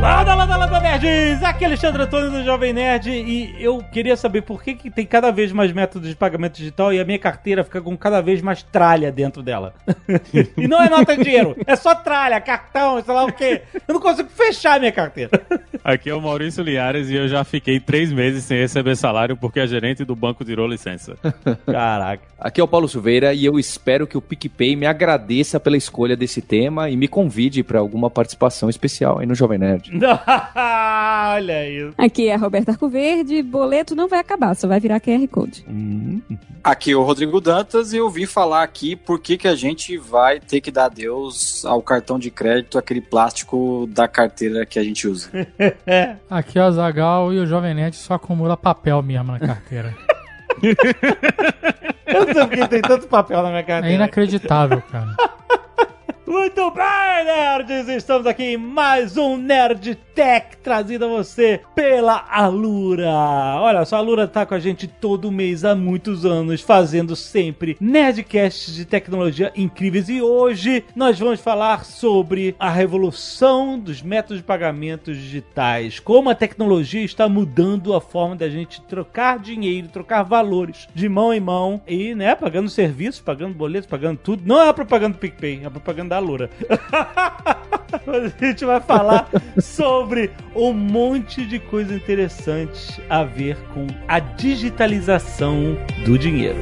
Lada, lada, lada, nerds! Aqui é Alexandre Antônio do Jovem Nerd e eu queria saber por que, que tem cada vez mais métodos de pagamento digital e a minha carteira fica com cada vez mais tralha dentro dela. e não é nota de dinheiro, é só tralha, cartão, sei lá o quê. Eu não consigo fechar a minha carteira. Aqui é o Maurício Liares e eu já fiquei três meses sem receber salário porque a gerente do banco tirou licença. Caraca. Aqui é o Paulo Silveira e eu espero que o PicPay me agradeça pela escolha desse tema e me convide para alguma participação especial aí no Jovem Nerd. Olha isso. Aqui é a Roberta Arcoverde. Boleto não vai acabar, só vai virar QR Code. Aqui é o Rodrigo Dantas e eu vi falar aqui por que, que a gente vai ter que dar adeus ao cartão de crédito, aquele plástico da carteira que a gente usa. Aqui é o Zagal e o Jovem Nerd só acumula papel mesmo na carteira. Eu não sei porque tem tanto papel na minha É carteira. inacreditável, cara. Muito bem, nerds! Estamos aqui em mais um Nerd Tech trazido a você pela Alura. Olha só, a Alura tá com a gente todo mês há muitos anos, fazendo sempre Nerdcasts de tecnologia incríveis. E hoje nós vamos falar sobre a revolução dos métodos de pagamento digitais. Como a tecnologia está mudando a forma da gente trocar dinheiro, trocar valores de mão em mão e, né, pagando serviços, pagando boletos, pagando tudo. Não é a propaganda do PicPay, é a propaganda da Mas a gente vai falar sobre um monte de coisa interessante a ver com a digitalização do dinheiro.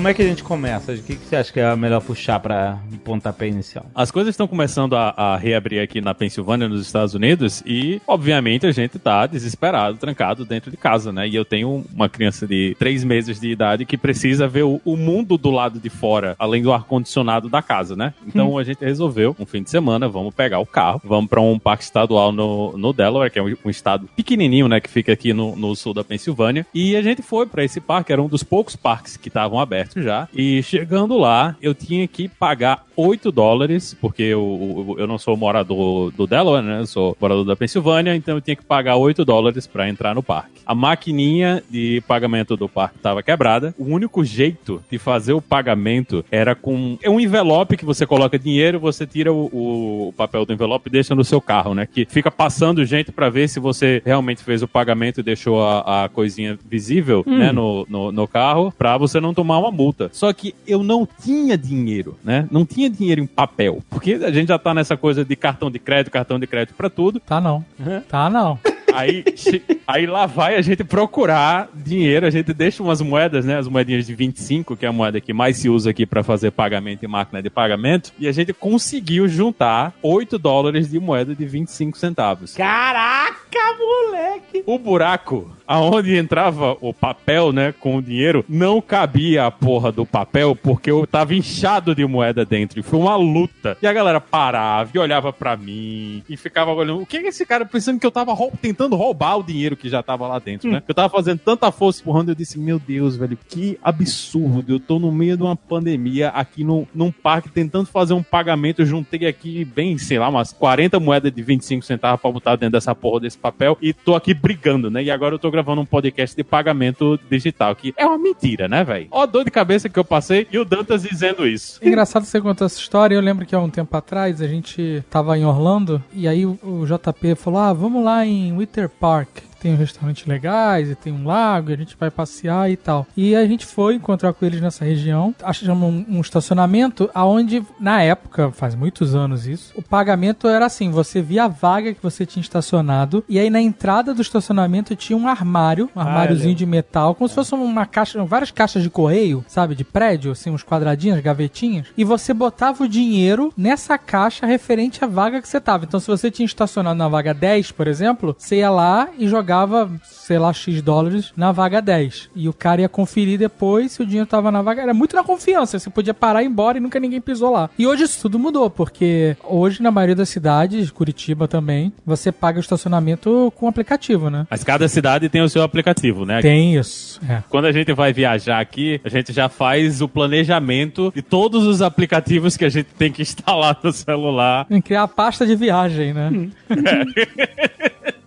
Como é que a gente começa? O que, que você acha que é melhor puxar para pontapé inicial? As coisas estão começando a, a reabrir aqui na Pensilvânia, nos Estados Unidos, e obviamente a gente tá desesperado, trancado dentro de casa, né? E eu tenho uma criança de três meses de idade que precisa ver o, o mundo do lado de fora, além do ar-condicionado da casa, né? Então a gente resolveu, um fim de semana, vamos pegar o carro, vamos para um parque estadual no, no Delaware, que é um, um estado pequenininho, né? Que fica aqui no, no sul da Pensilvânia. E a gente foi para esse parque, era um dos poucos parques que estavam abertos já. E chegando lá, eu tinha que pagar 8 dólares, porque eu, eu, eu não sou morador do Delaware, né? Eu sou morador da Pensilvânia, então eu tinha que pagar 8 dólares para entrar no parque. A maquininha de pagamento do parque estava quebrada. O único jeito de fazer o pagamento era com é um envelope que você coloca dinheiro, você tira o, o papel do envelope e deixa no seu carro, né? Que fica passando gente para ver se você realmente fez o pagamento e deixou a, a coisinha visível, né, no, no, no carro, pra você não tomar uma multa. Só que eu não tinha dinheiro, né? Não tinha dinheiro em papel. Porque a gente já tá nessa coisa de cartão de crédito, cartão de crédito pra tudo. Tá não. Tá não. Aí, aí lá vai a gente procurar dinheiro, a gente deixa umas moedas, né? As moedinhas de 25, que é a moeda que mais se usa aqui pra fazer pagamento em máquina de pagamento. E a gente conseguiu juntar 8 dólares de moeda de 25 centavos. Caraca, moleque! O buraco aonde entrava o papel, né, com o dinheiro, não cabia a porra do papel porque eu tava inchado de moeda dentro. E foi uma luta. E a galera parava e olhava pra mim e ficava olhando. O que é esse cara pensando que eu tava rou- tentando roubar o dinheiro que já tava lá dentro, né? Eu tava fazendo tanta força empurrando. Eu disse, meu Deus, velho, que absurdo. Eu tô no meio de uma pandemia aqui no, num parque tentando fazer um pagamento. Eu juntei aqui bem, sei lá, umas 40 moedas de 25 centavos pra botar dentro dessa porra desse papel e tô aqui brigando, né? E agora eu tô gravando um podcast de pagamento digital, que é uma mentira, né, velho? Ó, dor de cabeça que eu passei e o Dantas dizendo isso. Engraçado você contar essa história. Eu lembro que há um tempo atrás a gente tava em Orlando e aí o JP falou: Ah, vamos lá em Winter Park. Tem restaurantes legais e tem um lago, e a gente vai passear e tal. E a gente foi encontrar com eles nessa região. Achamos um, um estacionamento aonde, na época, faz muitos anos isso, o pagamento era assim: você via a vaga que você tinha estacionado, e aí na entrada do estacionamento tinha um armário, um armáriozinho de metal, como se fosse uma caixa, várias caixas de correio, sabe, de prédio, assim, uns quadradinhos, gavetinhas, e você botava o dinheiro nessa caixa referente à vaga que você tava. Então, se você tinha estacionado na vaga 10, por exemplo, você ia lá e jogava jogava, sei lá, X dólares na vaga 10. E o cara ia conferir depois se o dinheiro tava na vaga. Era muito na confiança. Você podia parar e ir embora e nunca ninguém pisou lá. E hoje isso tudo mudou, porque hoje, na maioria das cidades, Curitiba também, você paga o estacionamento com aplicativo, né? Mas cada cidade tem o seu aplicativo, né? Tem isso. É. Quando a gente vai viajar aqui, a gente já faz o planejamento de todos os aplicativos que a gente tem que instalar no celular. Tem que criar a pasta de viagem, né?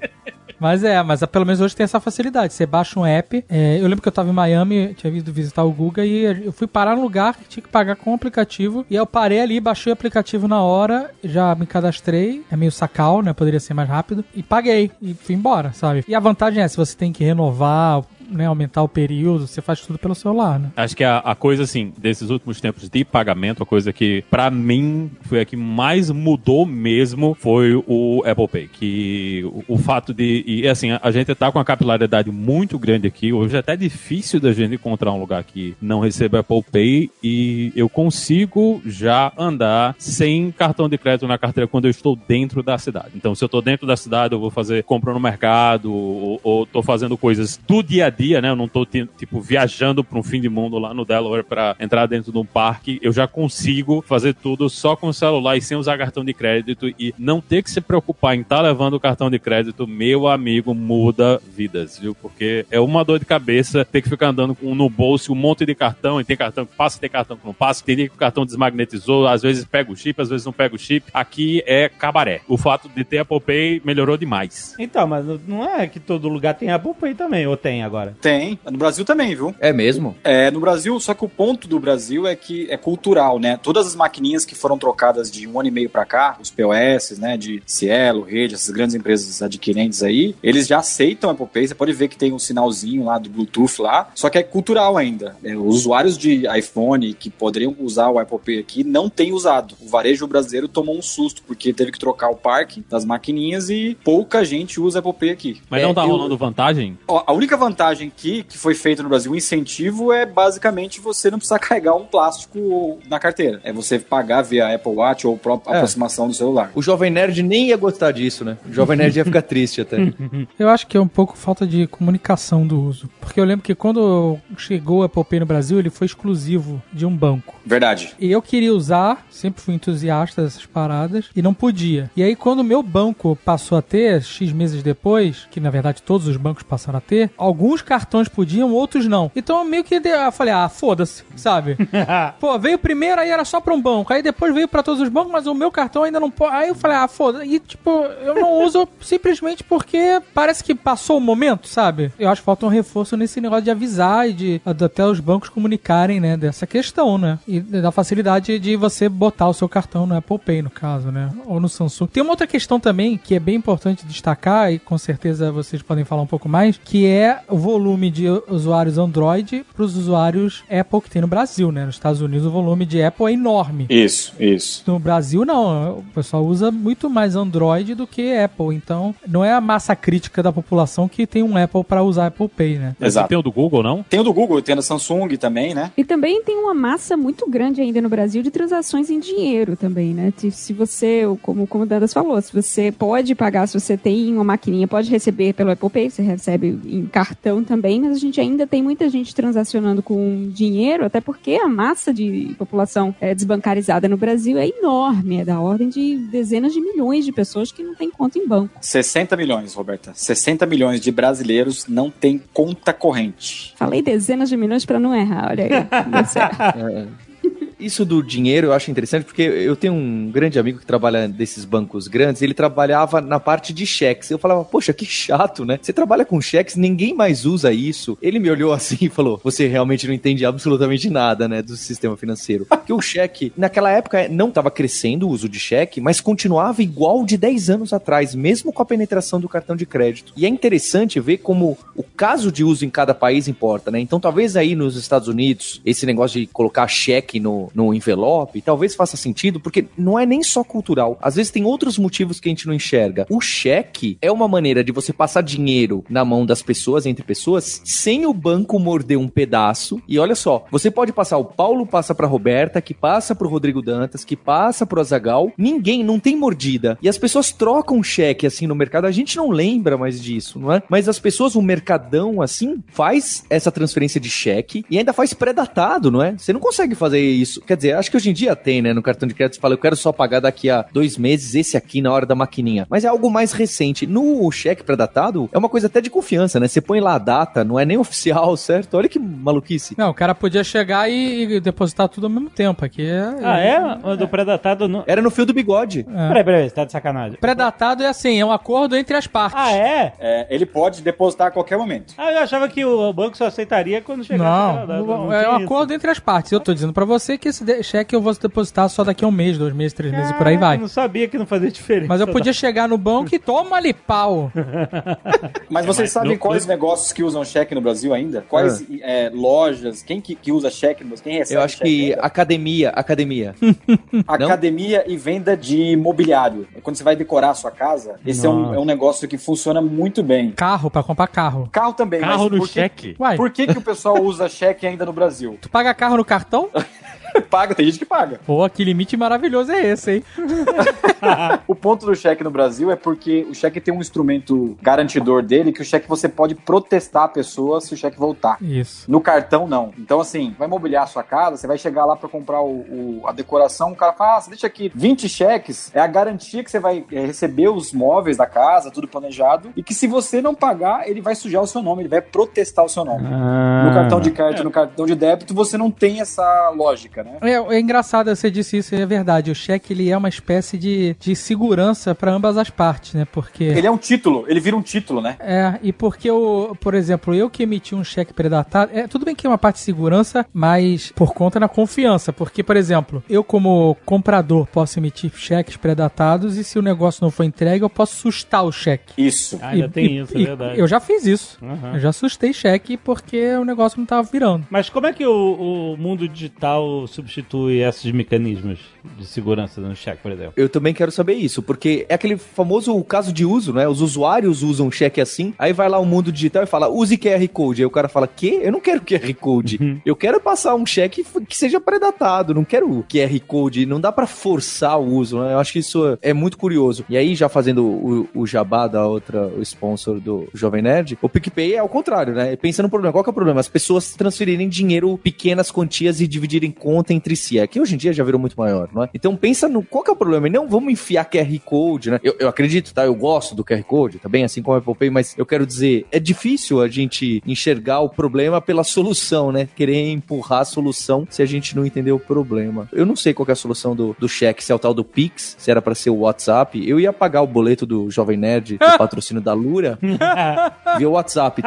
Mas é, mas pelo menos hoje tem essa facilidade. Você baixa um app. é, eu lembro que eu tava em Miami, tinha vindo visitar o Guga e eu fui parar num lugar que tinha que pagar com o aplicativo. E eu parei ali, baixei o aplicativo na hora, já me cadastrei. É meio sacal, né? Poderia ser mais rápido. E paguei. E fui embora, sabe? E a vantagem é, se você tem que renovar, né, aumentar o período, você faz tudo pelo celular, né? Acho que a, a coisa, assim, desses últimos tempos de pagamento, a coisa que, pra mim, foi a que mais mudou mesmo foi o Apple Pay. Que o, o fato de. E assim, a, a gente tá com uma capilaridade muito grande aqui. Hoje é até difícil da gente encontrar um lugar que não receba Apple Pay. E eu consigo já andar sem cartão de crédito na carteira quando eu estou dentro da cidade. Então, se eu tô dentro da cidade, eu vou fazer compra no mercado, ou, ou tô fazendo coisas do dia a dia, né? Eu não tô, ti- tipo, viajando para um fim de mundo lá no Delaware para entrar dentro de um parque. Eu já consigo fazer tudo só com o celular e sem usar cartão de crédito e não ter que se preocupar em estar levando o cartão de crédito, meu amigo, muda vidas, viu? Porque é uma dor de cabeça ter que ficar andando com no bolso um monte de cartão e tem cartão que passa, tem cartão que não passa, tem dia que o cartão desmagnetizou, às vezes pega o chip, às vezes não pega o chip. Aqui é cabaré. O fato de ter Apple Pay melhorou demais. Então, mas não é que todo lugar tem Apple Pay também, ou tem agora? Tem. No Brasil também, viu? É mesmo? É, no Brasil, só que o ponto do Brasil é que é cultural, né? Todas as maquininhas que foram trocadas de um ano e meio pra cá, os POS, né, de Cielo, Rede, essas grandes empresas adquirentes aí, eles já aceitam Apple Pay. Você pode ver que tem um sinalzinho lá do Bluetooth lá, só que é cultural ainda. É, os usuários de iPhone que poderiam usar o Apple Pay aqui não têm usado. O varejo brasileiro tomou um susto porque teve que trocar o parque das maquininhas e pouca gente usa Apple Pay aqui. Mas É, não tá eu- rolando vantagem? Ó, A única vantagem que, que foi feita no Brasil, o incentivo, é basicamente você não precisar carregar um plástico na carteira. É você pagar via Apple Watch ou própria É. aproximação do celular. O Jovem Nerd nem ia gostar disso, né? O Jovem Nerd ia ficar triste até. Eu acho que é um pouco falta de comunicação do uso. Porque eu lembro que quando chegou o Apple Pay no Brasil, ele foi exclusivo de um banco. Verdade. E eu queria usar, sempre fui entusiasta dessas paradas, e não podia. E aí, quando o meu banco passou a ter, X meses depois, que na verdade todos os bancos passaram a ter, alguns cartões podiam, outros não. Então eu meio que eu falei, ah, foda-se, sabe? Pô, veio primeiro, aí era só pra um banco. Aí depois veio pra todos os bancos, mas o meu cartão ainda não pode. Aí eu falei, ah, foda-se. E tipo, eu não uso simplesmente porque parece que passou o momento, sabe? Eu acho que falta um reforço nesse negócio de avisar e de até os bancos comunicarem, né, dessa questão, né? E da facilidade de você botar o seu cartão no Apple Pay, no caso, né? Ou no Samsung. Tem uma outra questão também que é bem importante destacar, e com certeza vocês podem falar um pouco mais, que é o volume de usuários Android para os usuários Apple que tem no Brasil, né? Nos Estados Unidos o volume de Apple é enorme. Isso, isso. No Brasil, não. O pessoal usa muito mais Android do que Apple. Então, não é a massa crítica da população que tem um Apple para usar Apple Pay, né? Exato. Tem o do Google, não? Tem o do Google, tem o da Samsung também, né? E também tem uma massa muito grande ainda no Brasil de transações em dinheiro também, né? Se- Se você, como, como o Dandas falou, se você pode pagar, se você tem uma maquininha, pode receber pelo Apple Pay, você recebe em cartão também, mas a gente ainda tem muita gente transacionando com dinheiro, até porque a massa de população é, desbancarizada no Brasil é enorme, é da ordem de dezenas de milhões de pessoas que não têm conta em banco. 60 milhões, Roberta. 60 milhões de brasileiros não têm conta corrente. Falei dezenas de milhões para não errar, olha aí. É. Isso do dinheiro eu acho interessante porque eu tenho um grande amigo que trabalha desses bancos grandes, ele trabalhava na parte de cheques. Eu falava, poxa, que chato, né? Você trabalha com cheques, ninguém mais usa isso. Ele me olhou assim e falou: Você realmente não entende absolutamente nada, né, do sistema financeiro. Porque o cheque, naquela época, não estava crescendo o uso de cheque, mas continuava igual de 10 anos atrás, mesmo com a penetração do cartão de crédito. E é interessante ver como o caso de uso em cada país importa, né? Então, talvez aí nos Estados Unidos, esse negócio de colocar cheque no, no envelope, talvez faça sentido, porque não é nem só cultural. Às vezes tem outros motivos que a gente não enxerga. O cheque é uma maneira de você passar dinheiro na mão das pessoas, entre pessoas, sem o banco morder um pedaço. E olha só, você pode passar, o Paulo passa pra Roberta, que passa pro Rodrigo Dantas, que passa pro Azagal. Ninguém, não tem mordida. E as pessoas trocam cheque assim no mercado. A gente não lembra mais disso, não é? Mas as pessoas, o mercadão assim, faz essa transferência de cheque e ainda faz pré-datado, não é? Você não consegue fazer isso. Quer dizer, acho que hoje em dia tem, né? No cartão de crédito, você fala, eu quero só pagar daqui a dois meses esse aqui na hora da maquininha. Mas é algo mais recente. No cheque pré-datado, é uma coisa até de confiança, né? Você põe lá a data, não é nem oficial, certo? Olha que maluquice. Não, o cara podia chegar e, e depositar tudo ao mesmo tempo. Aqui é. Ah, é? O do predatado não. Era no fio do bigode. É. Peraí, peraí, você tá de sacanagem. Pré-datado é assim, é um acordo entre as partes. Ah, é? É, ele pode depositar a qualquer momento. Ah, eu achava que o banco só aceitaria quando chegasse Não, a data. não, Não é um isso. acordo entre as partes. Eu tô dizendo pra você que esse cheque eu vou depositar só daqui a um mês, dois meses, três meses e por aí vai. Eu não sabia que não fazia diferença. Mas eu podia chegar no banco e toma ali pau. Mas vocês sabem no- quais negócios que usam cheque no Brasil ainda? Quais é, lojas? Quem que, que usa cheque? no Brasil? Quem recebe Eu acho cheque que ainda? academia, academia. Academia e venda de mobiliário. Quando você vai decorar a sua casa, esse é um, é um negócio que funciona muito bem. Carro pra comprar carro. Carro também, Carro mas no por que- cheque? Uai, Por que, que o pessoal usa cheque ainda no Brasil? tu paga carro no cartão? Paga, tem gente que paga. Pô, que limite maravilhoso é esse, hein? O ponto do cheque no Brasil é porque o cheque tem um instrumento garantidor dele que o cheque você pode protestar a pessoa se o cheque voltar. Isso. No cartão, não. Então, assim, vai mobiliar a sua casa, você vai chegar lá pra comprar o, o- a decoração, o cara fala, ah, você deixa aqui 20 cheques, é a garantia que você vai é, receber os móveis da casa, tudo planejado, e que se você não pagar, ele vai sujar o seu nome, ele vai protestar o seu nome. Ah. No cartão de crédito e no cartão de débito, você não tem essa lógica, né? É, é engraçado você disse isso, é verdade. O cheque ele é uma espécie de, de segurança pra ambas as partes, né? Porque Ele é um título, ele vira um título, né? É, e porque eu, por exemplo, eu que emiti um cheque predatado, é tudo bem que é uma parte de segurança, mas por conta da confiança. Porque, por exemplo, eu como comprador posso emitir cheques predatados e se o negócio não for entregue, eu posso sustar o cheque. Isso. Ah, ainda E- tem e- isso, é e verdade. Eu já fiz isso. Aham. Eu já assustei cheque porque o negócio não tava virando. Mas como é que o, o mundo digital substitui esses mecanismos de segurança no cheque, por exemplo? Eu também quero saber isso, porque é aquele famoso caso de uso, né? Os usuários usam cheque assim, aí vai lá o mundo digital e fala, use QR Code. Aí o cara fala, quê? Eu não quero QR Code. Eu quero passar um cheque que seja predatado, não quero QR Code. Não dá pra forçar o uso, né? Eu acho que isso é muito curioso. E aí, já fazendo o, o jabá da outra, o sponsor do Jovem Nerd, o PicPay é ao contrário, né? Pensa no problema. Qual que é o problema? As pessoas transferirem dinheiro, pequenas quantias e dividirem conta entre si. É que hoje em dia já virou muito maior, não é? Então pensa no qual que é o problema. E não vamos enfiar QR Code, né? Eu, eu acredito, tá? Eu gosto do QR Code, tá bem? Assim como o Apple Pay, mas eu quero dizer, é difícil a gente enxergar o problema pela solução, né? Querer empurrar a solução se a gente não entender o problema. Eu não sei qual que é a solução do, do cheque, se é o tal do Pix, se era pra ser o WhatsApp. Eu ia pagar o boleto do Jovem Nerd, do patrocínio da Lura, via WhatsApp.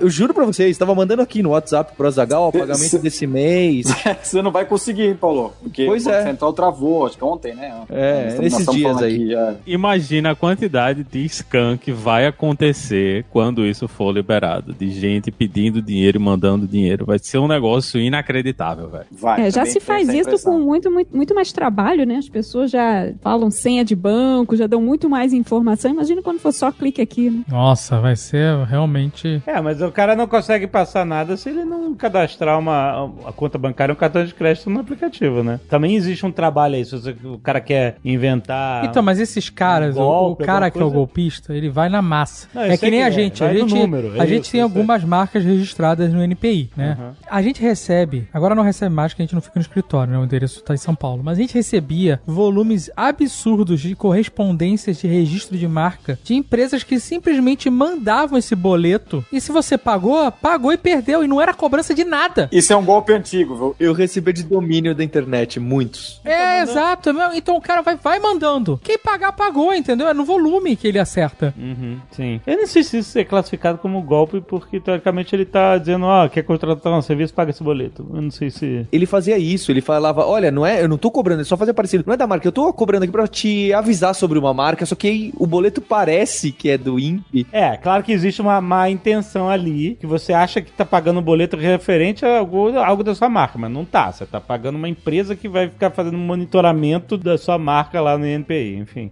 Eu juro pra vocês, tava mandando aqui no WhatsApp pro Azagal o pagamento desse mês. Você não vai conseguir, hein, Paulo? Porque Pois o é. Banco Central travou, acho que ontem, né? É, nesses dias aí. aqui, é. Imagina a quantidade de scam que vai acontecer quando isso for liberado. De gente pedindo dinheiro e mandando dinheiro. Vai ser um negócio inacreditável, velho. Vai, É, já se faz isso com muito, muito, muito mais trabalho, né? As pessoas já falam senha de banco, já dão muito mais informação. Imagina quando for só clique aqui, né? Nossa, vai ser realmente. É, mas o cara não consegue passar nada se ele não cadastrar uma a conta bancária e um cartão de crédito no aplicativo, né? Também existe um trabalho aí, se você- o cara quer inventar... Então, mas esses caras, o- golpe, o, cara que é o golpista, ele vai na massa. Não, é que nem que a é, gente. A gente, número, é a gente isso, tem sei. algumas marcas registradas no NPI, né? Uhum. A gente recebe, agora não recebe mais, que a gente não fica no escritório, né? O endereço tá em São Paulo. Mas a gente recebia volumes absurdos de correspondências de registro de marca de empresas que simplesmente mandavam esse boleto. E se você pagou, pagou e perdeu. E não era cobrança de nada. Isso é um golpe antigo, Eu recebi de domínio da internet, muitos. É, exato. Então o cara vai, vai mandando. Quem pagar, pagou, entendeu? É no volume que ele acerta. Uhum, sim. Eu não sei se isso é classificado como golpe, porque teoricamente ele tá dizendo, ó, quer contratar um serviço, paga esse boleto. Eu não sei se... Ele fazia isso, ele falava, olha, não é, eu não tô cobrando, ele só fazia parecido. Não é da marca, eu tô cobrando aqui pra te avisar sobre uma marca, só que o boleto parece que é do INPE. É, claro que existe uma má intenção ali, que você acha que tá pagando um boleto referente a algo, algo da sua marca, mas não tá. Você tá pagando uma empresa que vai ficar fazendo monitoramento da sua marca lá no INPI, enfim.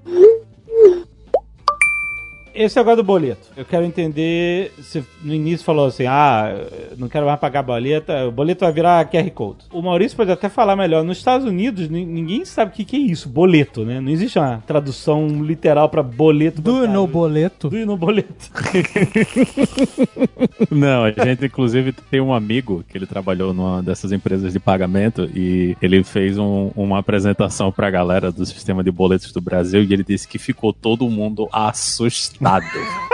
Esse é o do boleto. Eu quero entender se no início falou assim: ah, não quero mais pagar boleta, o boleto vai virar QR Code. O Maurício pode até falar melhor. Nos Estados Unidos, ninguém sabe o que, que é isso, boleto, né? Não existe uma tradução literal para boleto. Do no boleto? Do no boleto. não, a gente inclusive tem um amigo que ele trabalhou numa dessas empresas de pagamento e ele fez um, uma apresentação pra galera do sistema de boletos do Brasil e ele disse que ficou todo mundo assustado nada.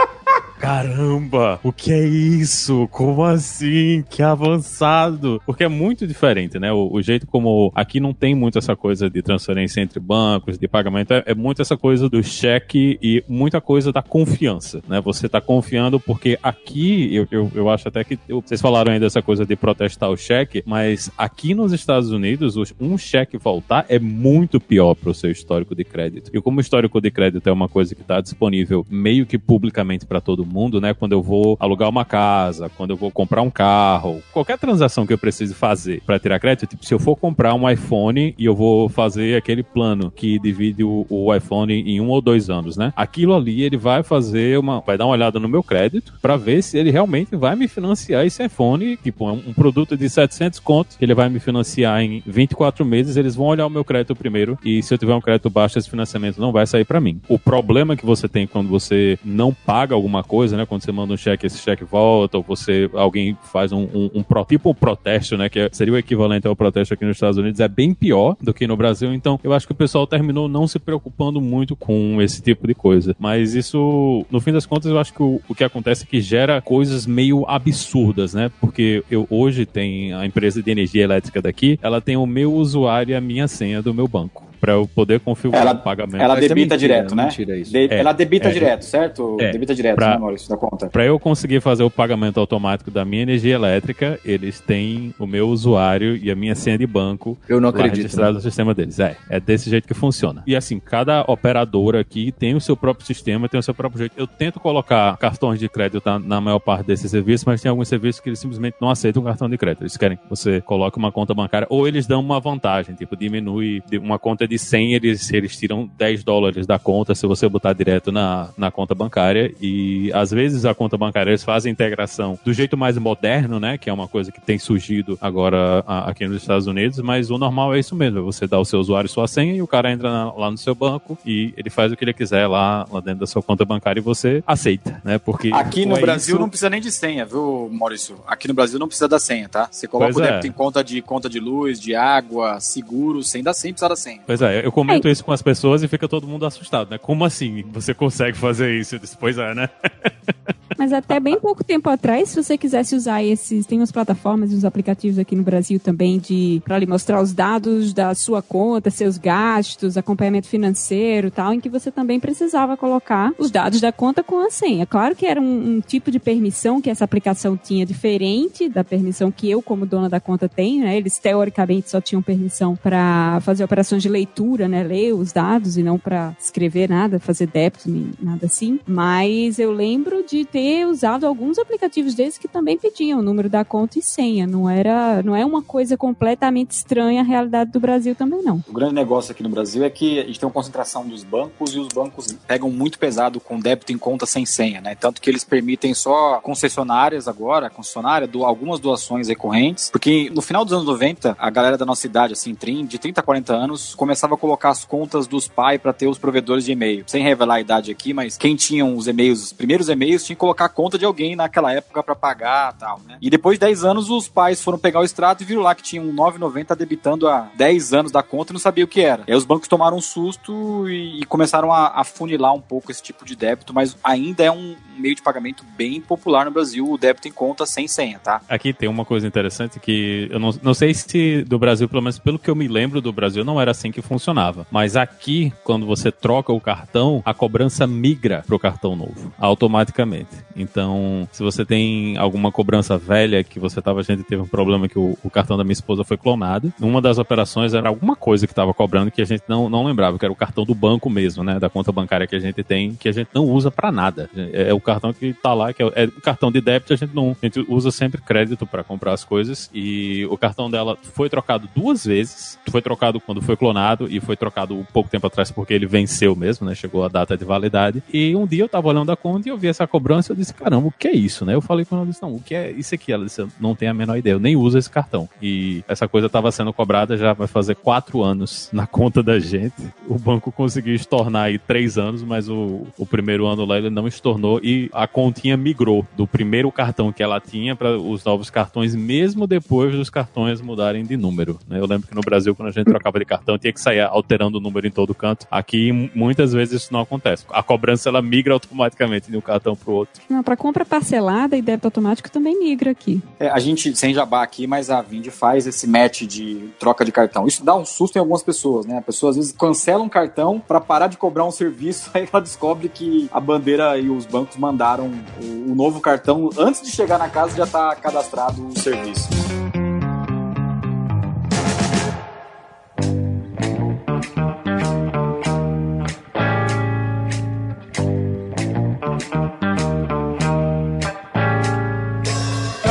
Caramba, o que é isso? Como assim? Que avançado! Porque é muito diferente, né? O, o, jeito como aqui não tem muito essa coisa de transferência entre bancos, de pagamento, é, é muito essa coisa do cheque e muita coisa da confiança, né? Você tá confiando porque aqui, eu, eu, eu acho até que eu, vocês falaram ainda dessa coisa de protestar o cheque, mas aqui nos Estados Unidos, um cheque voltar é muito pior para o seu histórico de crédito. E como o histórico de crédito é uma coisa que está disponível meio que publicamente para todo mundo, né? Quando eu vou alugar uma casa, quando eu vou comprar um carro, qualquer transação que eu precise fazer para tirar crédito, tipo, se eu for comprar um iPhone e eu vou fazer aquele plano que divide o, o iPhone em um ou dois anos, né? Aquilo ali ele vai fazer uma, vai dar uma olhada no meu crédito para ver se ele realmente vai me financiar esse iPhone, tipo, é um produto de 700 contos, ele vai me financiar em 24 meses, eles vão olhar o meu crédito primeiro e se eu tiver um crédito baixo, esse financiamento não vai sair para mim. O problema que você tem quando você não paga alguma coisa coisa, né? Quando você manda um cheque, esse cheque volta, ou você, alguém faz um, um, um pro, tipo um protesto, né? Que é, seria o equivalente ao protesto aqui nos Estados Unidos, é bem pior do que no Brasil. Então, eu acho que o pessoal terminou não se preocupando muito com esse tipo de coisa. Mas isso, no fim das contas, eu acho que o, o que acontece é que gera coisas meio absurdas, né? Porque eu hoje tem a empresa de energia elétrica daqui, ela tem o meu usuário e a minha senha do meu banco para eu poder configurar ela, o pagamento. Ela debita mentira, direto, né? De, é, ela debita é, direto, certo? É, debita direto, pra, né, Maurício, da conta. Para eu conseguir fazer o pagamento automático da minha energia elétrica, eles têm o meu usuário e a minha senha de banco eu não acredito, registrado no sistema deles. É, é desse jeito que funciona. E assim, cada operadora aqui tem o seu próprio sistema, tem o seu próprio jeito. Eu tento colocar cartões de crédito na, na maior parte desses serviços, mas tem alguns serviços que eles simplesmente não aceitam cartão de crédito. Eles querem que você coloque uma conta bancária ou eles dão uma vantagem, tipo, diminui uma conta de 100, eles eles tiram 10 dólares da conta se você botar direto na, na conta bancária. E às vezes a conta bancária eles fazem a integração do jeito mais moderno, né? Que é uma coisa que tem surgido agora aqui nos Estados Unidos, mas o normal é isso mesmo: é você dá o seu usuário sua senha e o cara entra na, lá no seu banco e ele faz o que ele quiser lá, lá dentro da sua conta bancária e você aceita, né? Porque aqui no é Brasil isso... não precisa nem de senha, viu, Maurício? Aqui no Brasil não precisa da senha, tá? Você coloca pois o débito é. em conta de conta de luz, de água, seguro, sem dar sem precisar da senha. Pois é, eu comento isso com as pessoas e fica todo mundo assustado, né? Como assim você consegue fazer isso? Pois é, né? Mas até bem pouco tempo atrás, se você quisesse usar esses, tem umas plataformas e uns aplicativos aqui no Brasil também de para lhe mostrar os dados da sua conta, seus gastos, acompanhamento financeiro, tal, em que você também precisava colocar os dados da conta com a senha. Claro que era um, um tipo de permissão que essa aplicação tinha diferente da permissão que eu como dona da conta tenho, né? Eles teoricamente só tinham permissão para fazer operações de leitura, né, ler os dados e não para escrever nada, fazer débito, nada assim. Mas eu lembro de ter usado alguns aplicativos desses que também pediam o número da conta e senha. Não era, não é uma coisa completamente estranha à realidade do Brasil também não. O grande negócio aqui no Brasil é que a gente tem uma concentração dos bancos e os bancos pegam muito pesado com débito em conta sem senha, né? Tanto que eles permitem só concessionárias agora, concessionária, do, algumas doações recorrentes, porque no final dos anos 90, a galera da nossa idade, assim, de 30 a 40 anos, começava a colocar as contas dos pais para ter os provedores de e-mail. Sem revelar a idade aqui, mas quem tinha os e-mails, os primeiros e-mails, tinha que colocar a conta de alguém naquela época para pagar tal, né? E depois de 10 anos, os pais foram pegar o extrato e viram lá que tinha um 9,90 debitando há 10 anos da conta e não sabia o que era. E aí os bancos tomaram um susto e, e começaram a, a, funilar um pouco esse tipo de débito, mas ainda é um meio de pagamento bem popular no Brasil, o débito em conta sem senha, tá? Aqui tem uma coisa interessante que eu não, não sei se do Brasil, pelo menos pelo que eu me lembro do Brasil, não era assim que funcionava. Mas aqui, quando você troca o cartão, a cobrança migra pro cartão novo, automaticamente. Então, se você tem alguma cobrança velha que você tava, a gente teve um problema que o, o cartão da minha esposa foi clonado. Uma das operações era alguma coisa que tava cobrando que a gente não, não lembrava, que era o cartão do banco mesmo, né? Da conta bancária que a gente tem, que a gente não usa pra nada. É, é o cartão que tá lá, que é, é o cartão de débito, a gente não. A gente usa sempre crédito pra comprar as coisas. E o cartão dela foi trocado duas vezes. Foi trocado quando foi clonado e foi trocado um pouco tempo atrás porque ele venceu mesmo, né? Chegou a data de validade. E um dia eu tava olhando a conta e eu vi essa cobrança disse, caramba, o que é isso, né? Eu falei com ela, disse, não, o que é isso aqui? Ela disse, não tenho a menor ideia, eu nem uso esse cartão. E essa coisa estava sendo cobrada já vai fazer quatro anos na conta da gente. O banco conseguiu estornar aí três anos, mas o, o primeiro ano lá ele não estornou e a continha migrou do primeiro cartão que ela tinha para os novos cartões, mesmo depois dos cartões mudarem de número. Né? Eu lembro que no Brasil, quando a gente trocava de cartão, tinha que sair alterando o número em todo canto. Aqui, muitas vezes, isso não acontece. A cobrança ela migra automaticamente de um cartão para o outro. Não, para compra parcelada e débito automático também migra aqui. É, a gente, sem jabá aqui, mas a Vind faz esse match de troca de cartão. Isso dá um susto em algumas pessoas, né? A pessoa às vezes cancela um cartão para parar de cobrar um serviço, aí ela descobre que a bandeira e os bancos mandaram o, o novo cartão antes de chegar na casa já está cadastrado o serviço.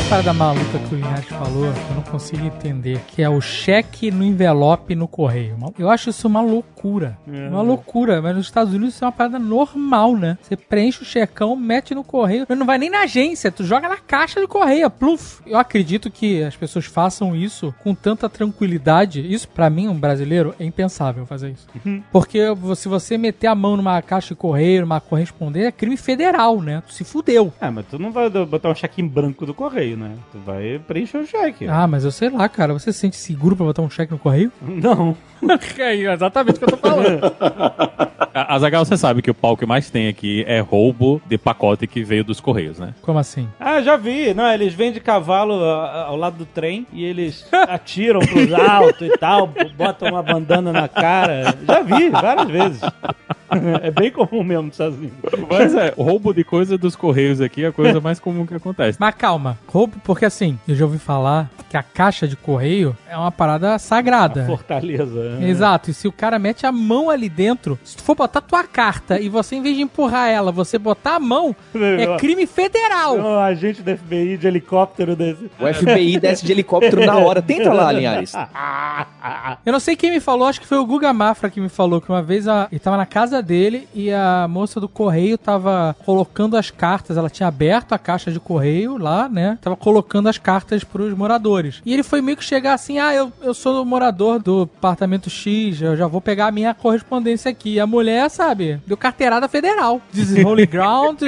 Parada maluca que o Linhares falou, que eu não consigo entender, que é o cheque no envelope no correio. Eu acho isso uma loucura. É. Uma loucura, mas nos Estados Unidos isso é uma parada normal, né? Você preenche o checão, mete no correio, não vai nem na agência, tu joga na caixa do correio, pluf. Eu acredito que as pessoas façam isso com tanta tranquilidade. Isso, para mim, um brasileiro, é impensável fazer isso. Uhum. Porque se você meter a mão numa caixa de correio, numa correspondência, é crime federal, né? Tu se fudeu. É, mas tu não vai botar um cheque em branco do correio, né? Tu vai preencher o cheque. Ah, mas eu sei lá, cara. Você se sente seguro pra botar um cheque no correio? Não. é exatamente o que eu tô falando. Azagal, você sabe que o pau que mais tem aqui é roubo de pacote que veio dos Correios, né? Como assim? Ah, já vi. Não, eles vêm de cavalo ao lado do trem e eles atiram pros altos e tal, botam uma bandana na cara. Já vi, várias vezes. É bem comum mesmo nos Estados Unidos. Mas é, roubo de coisa dos Correios aqui é a coisa mais comum que acontece. Mas calma, roubo, porque assim, eu já ouvi falar que a caixa de correio é uma parada sagrada. Uma fortaleza. Né? Exato, e se o cara mete a mão ali dentro, se tu for botar tua carta e você, em vez de empurrar ela, você botar a mão, é crime federal. Não, a gente do FBI de helicóptero desse. O FBI desce de helicóptero na hora. Tenta lá, Linhares. Eu não sei quem me falou, acho que foi o Guga Mafra que me falou que uma vez a, ele tava na casa dele e a moça do correio tava colocando as cartas, ela tinha aberto a caixa de correio lá, né? Tava colocando as cartas pros moradores. E ele foi meio que chegar assim: ah, eu, eu sou morador do apartamento X, eu já vou pegar a minha correspondência aqui. E a mulher, sabe, deu carteirada federal. Diz Holy Ground.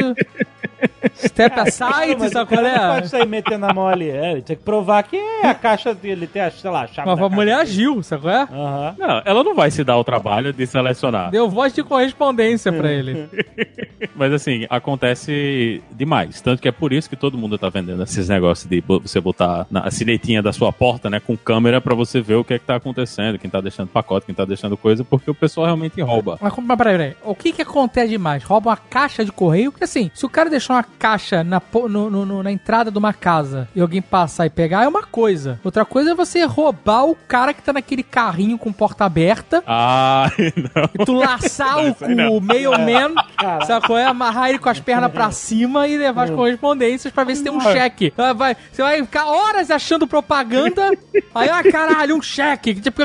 Step aside, sabe qual é? Não pode sair metendo a mão ali. É, ele tinha que provar que a caixa dele tem, a, sei lá, a chave Mas a mulher agiu, sabe qual é? Uhum. Não, ela não vai se dar o trabalho de selecionar. Deu voz de correspondência pra ele. Mas assim, acontece demais. Tanto que é por isso que todo mundo tá vendendo esses negócios de você botar na sinetinha da sua porta, né, com câmera pra você ver o que é que tá acontecendo, quem tá deixando pacote, quem tá deixando coisa, porque o pessoal realmente rouba. Mas, mas peraí, peraí. O que que acontece demais? Rouba uma caixa de correio? Porque assim, se o cara deixou uma caixa na, no, no, na entrada de uma casa e alguém passar e pegar, é uma coisa. Outra coisa é você roubar o cara que tá naquele carrinho com porta aberta. Ah, não. E tu laçar o, o meio man, sabe qual é? Amarrar ele com as pernas pra cima e levar as correspondências pra ver se tem um cheque. Vai, você vai ficar horas achando propaganda, aí, ah, caralho, um cheque. Tipo,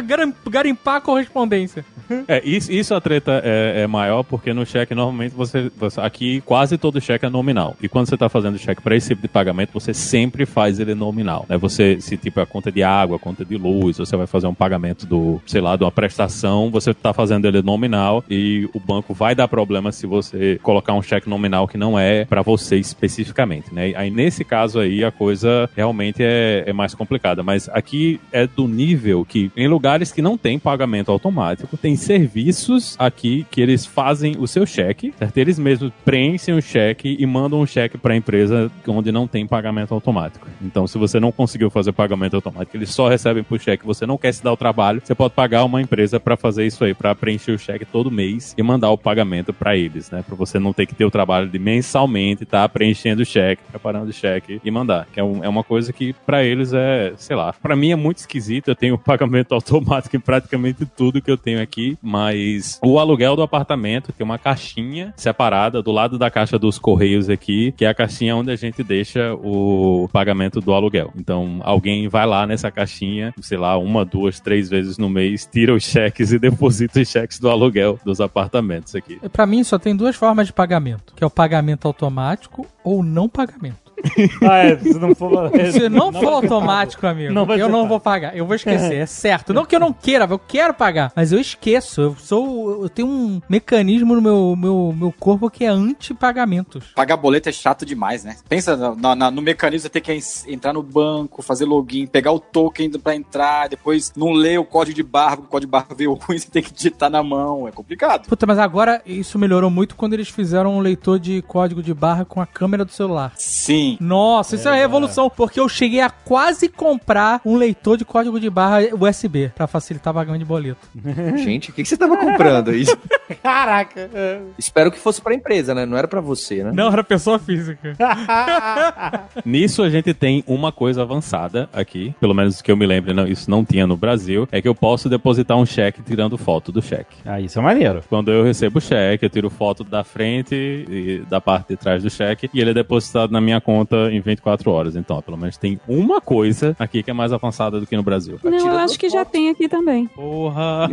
garimpar a correspondência. É, isso, isso a treta é, é, maior porque no cheque normalmente você, você, Aqui quase todo cheque é nominal. E quando você está fazendo cheque para esse tipo de pagamento, você sempre faz ele nominal. Né? Você, se tipo a conta de água, a conta de luz, você vai fazer um pagamento do, sei lá, de uma prestação, você está fazendo ele nominal e o banco vai dar problema se você colocar um cheque nominal que não é para você especificamente. Né? Aí nesse caso aí a coisa realmente é, é mais complicada. Mas aqui é do nível que em lugares que não tem pagamento automático, tem serviços aqui que eles fazem o seu cheque, certo? Eles mesmos preenchem o cheque e mandam um cheque para a empresa onde não tem pagamento automático. Então, se você não conseguiu fazer pagamento automático, eles só recebem por cheque, você não quer se dar o trabalho, você pode pagar uma empresa para fazer isso aí, para preencher o cheque todo mês e mandar o pagamento para eles, né? Para você não ter que ter o trabalho de mensalmente estar tá preenchendo o cheque, preparando o cheque e mandar. Que é, um, é uma coisa que para eles é, sei lá, para mim é muito esquisito. Eu tenho pagamento automático em praticamente tudo que eu tenho aqui, mas o aluguel do apartamento tem uma caixinha separada do lado da caixa dos correios aqui, que é a caixinha onde a gente deixa o pagamento do aluguel. Então, alguém vai lá nessa caixinha, sei lá, uma, duas, três vezes no mês, tira os cheques e deposita os cheques do aluguel dos apartamentos aqui. Para mim só tem duas formas de pagamento, que é o pagamento automático ou não pagamento. Ah, é, se não for, Se não, for automático, amigo, Não eu não pago. vou pagar. Eu vou esquecer, é certo. Não que eu não queira, eu quero pagar, mas eu esqueço. Eu sou, eu tenho um mecanismo no meu, meu, meu corpo que é anti-pagamentos. Pagar boleto é chato demais, né? Pensa no, no- no mecanismo, você tem que en- entrar no banco, fazer login, pegar o token pra entrar, depois não ler o código de barra, o código de barra veio ruim, você tem que digitar na mão, é complicado. Puta, mas agora isso melhorou muito quando eles fizeram um leitor de código de barra com a câmera do celular. Sim. Nossa, isso é, uma revolução, porque eu cheguei a quase comprar um leitor de código de barra USB pra facilitar pagamento de boleto. Gente, o que, que você tava comprando aí? Caraca. Espero que fosse pra empresa, né? Não era pra você, né? Não, era pessoa física. Nisso a gente tem uma coisa avançada aqui, pelo menos que eu me lembro, não, isso não tinha no Brasil, é que eu posso depositar um cheque tirando foto do cheque. Ah, isso é maneiro. Quando eu recebo o cheque, eu tiro foto da frente e da parte de trás do cheque e ele é depositado na minha conta em 24 horas. Então, ó, pelo menos tem uma coisa aqui que é mais avançada do que no Brasil. Não, eu acho que já tem aqui também. Porra!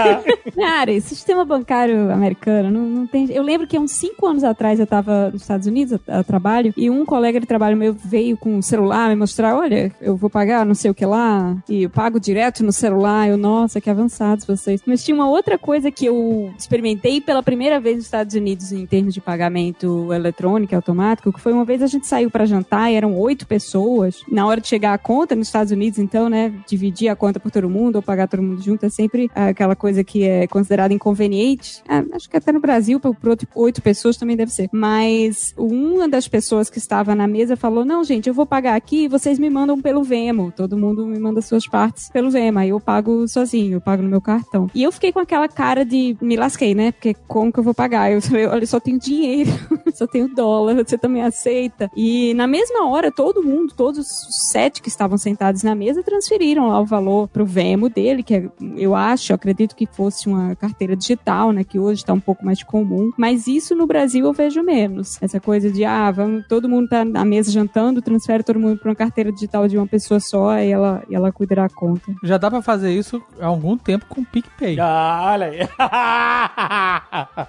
Cara, esse sistema bancário americano não, não tem. Eu lembro que há uns cinco anos atrás eu tava nos Estados Unidos a, a trabalho e um colega de trabalho meu veio com o celular me mostrar: olha, eu vou pagar não sei o que lá e eu pago direto no celular. Eu, nossa, que avançados vocês. Mas tinha uma outra coisa que eu experimentei pela primeira vez nos Estados Unidos em termos de pagamento eletrônico, automático, que foi uma vez a gente saiu pra jantar e eram oito pessoas. Na hora de chegar a conta nos Estados Unidos, então, né, dividir a conta por todo mundo ou pagar todo mundo junto é sempre ah, aquela coisa que é considerada inconveniente. Ah, acho que até no Brasil, por oito pessoas também deve ser. Mas uma das pessoas que estava na mesa falou: Não, gente, eu vou pagar aqui e vocês me mandam pelo Vemo. Todo mundo me manda suas partes pelo Vemo. Aí eu pago sozinho, eu pago no meu cartão. E eu fiquei com aquela cara de me lasquei, né? Porque como que eu vou pagar? Eu falei: Olha, só tenho dinheiro, só tenho dólar, você também aceita. E na mesma hora, todo mundo, todos os sete que estavam sentados na mesa, transferiram lá o valor pro Vemo dele, que é, eu acho, eu acredito que fosse uma carteira digital, né? Que hoje está um pouco mais comum. Mas isso no Brasil eu vejo menos. Essa coisa de, ah, vamos, todo mundo tá na mesa jantando, transfere todo mundo pra uma carteira digital de uma pessoa só e ela, e ela cuidará a conta. Já dá pra fazer isso há algum tempo com o PicPay. Ah, olha aí.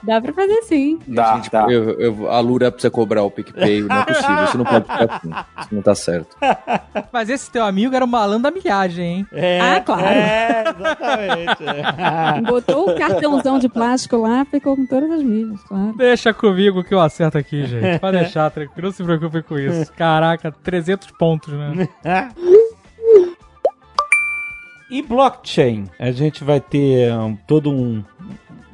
Dá pra fazer sim. Dá, Gente, dá. eu- eu- a Lura precisa cobrar o PicPay, não é possível. Isso não pode ficar assim. Isso não tá certo. Mas esse teu amigo era o malandro da milhagem, hein? É, Ah, claro. É, exatamente. Botou o cartãozão de plástico lá, ficou com todas as milhas, claro. Deixa comigo que eu acerto aqui, gente. Pode deixar, tranquilo. Não se preocupe com isso. Caraca, 300 pontos, né? E blockchain? A gente vai ter um, todo um,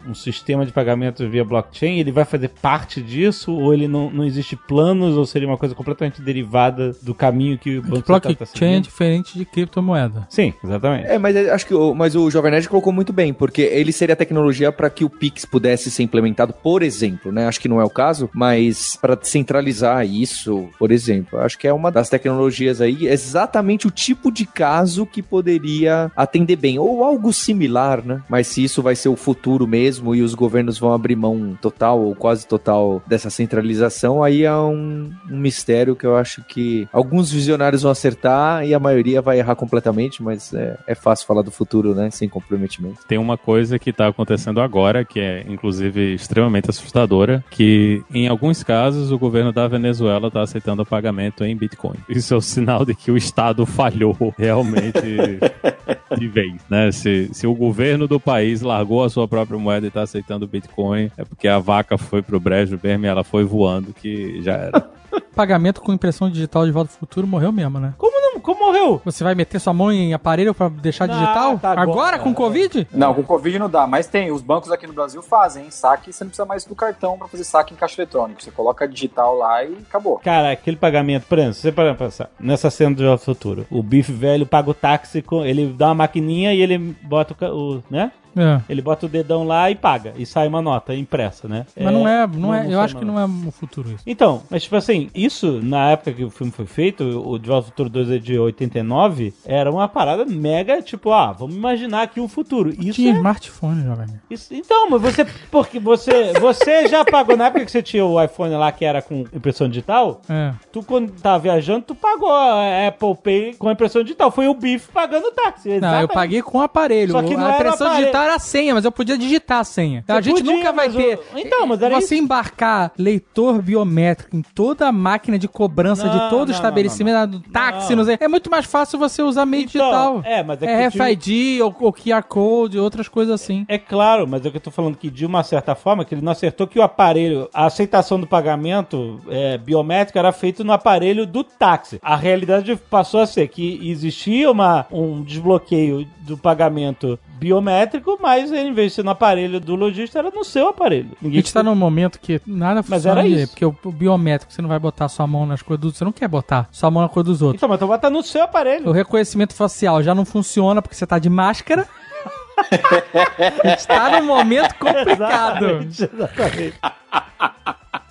um sistema de pagamento via blockchain. Ele vai fazer parte disso? Ou ele não, não existe planos? Ou seria uma coisa completamente derivada do caminho que o Banco Central está Blockchain é diferente de criptomoeda. Sim, exatamente. É, mas acho que o, mas o Jovem Nerd colocou muito bem, porque ele seria a tecnologia para que o Pix pudesse ser implementado, por exemplo, né? Acho que não é o caso, mas para centralizar isso, por exemplo, acho que é uma das tecnologias aí, exatamente o tipo de caso que poderia atender bem, ou algo similar, né? Mas se isso vai ser o futuro mesmo e os governos vão abrir mão total ou quase total dessa centralização, aí é um, um mistério que eu acho que alguns visionários vão acertar e a maioria vai errar completamente, mas é, é fácil falar do futuro, né? Sem comprometimento. Tem uma coisa que está acontecendo agora, que é inclusive extremamente assustadora, que em alguns casos o governo da Venezuela está aceitando o pagamento em Bitcoin. Isso é o sinal de que o Estado falhou realmente de vez, né? Se, se o governo do país largou a sua própria moeda e está aceitando o Bitcoin, é porque a vaca foi pro brejo mesmo e ela foi voando que já era. Pagamento com impressão digital de volta ao futuro morreu mesmo, né? Como não Como? Morreu? Você vai meter sua mão em aparelho pra deixar Não, digital? tá Agora, agora. com Covid? Não, com Covid não dá, mas tem. Os bancos aqui no Brasil fazem, hein? Saque, você não precisa mais do cartão pra fazer saque em caixa eletrônico. Você coloca digital lá e acabou. Cara, aquele pagamento, por exemplo, se você parar pra pensar, nessa cena do Jovem Futuro, o bife velho paga o táxi, com, ele dá uma maquininha e ele bota o, o, né? É. Ele bota o dedão lá e paga, e sai uma nota impressa, né? Mas não é, não é, eu acho que não é o futuro isso. Então, mas tipo assim, isso, na época que o filme foi feito, o De Volta ao Futuro 2 é de 89, era uma parada mega, tipo, ah, vamos imaginar aqui um futuro. Isso Tinha é smartphone, jovem. Isso- então, mas você. Porque você. Você já pagou na época que você tinha o iPhone lá que era com impressão digital? É. Tu, quando tava viajando, tu pagou a Apple Pay com impressão digital. Foi o Biff pagando o táxi. Não, eu exatamente. paguei com o aparelho. Só que não a impressão digital era a senha, mas eu podia digitar a senha. a gente podia, nunca vai ter. o- Então, mas era Você isso. embarcar leitor biométrico em toda a máquina de cobrança Não, de todo não, estabelecimento, do táxi, Não. não sei. É muito mais fácil você usar meio Então, digital. é, mas é que é digo- RFID ou, ou QR Code, outras coisas assim. É claro, mas é que eu tô falando que de uma certa forma, que ele não acertou que o aparelho, a aceitação do pagamento é, biométrico era feito no aparelho do táxi. A realidade passou a ser que existia uma, um desbloqueio do pagamento biométrico, mas em vez de ser no aparelho do lojista, era no seu aparelho. A Ninguém gente tá num momento que nada Mas funciona era direito, isso. porque o, o biométrico, você não vai botar sua mão nas coisas dos outros, você não quer botar sua mão na coisa dos outros. Então, mas tu bota no seu O aparelho. reconhecimento facial já não funciona porque você tá de máscara. a gente tá num momento complicado. Exatamente, exatamente.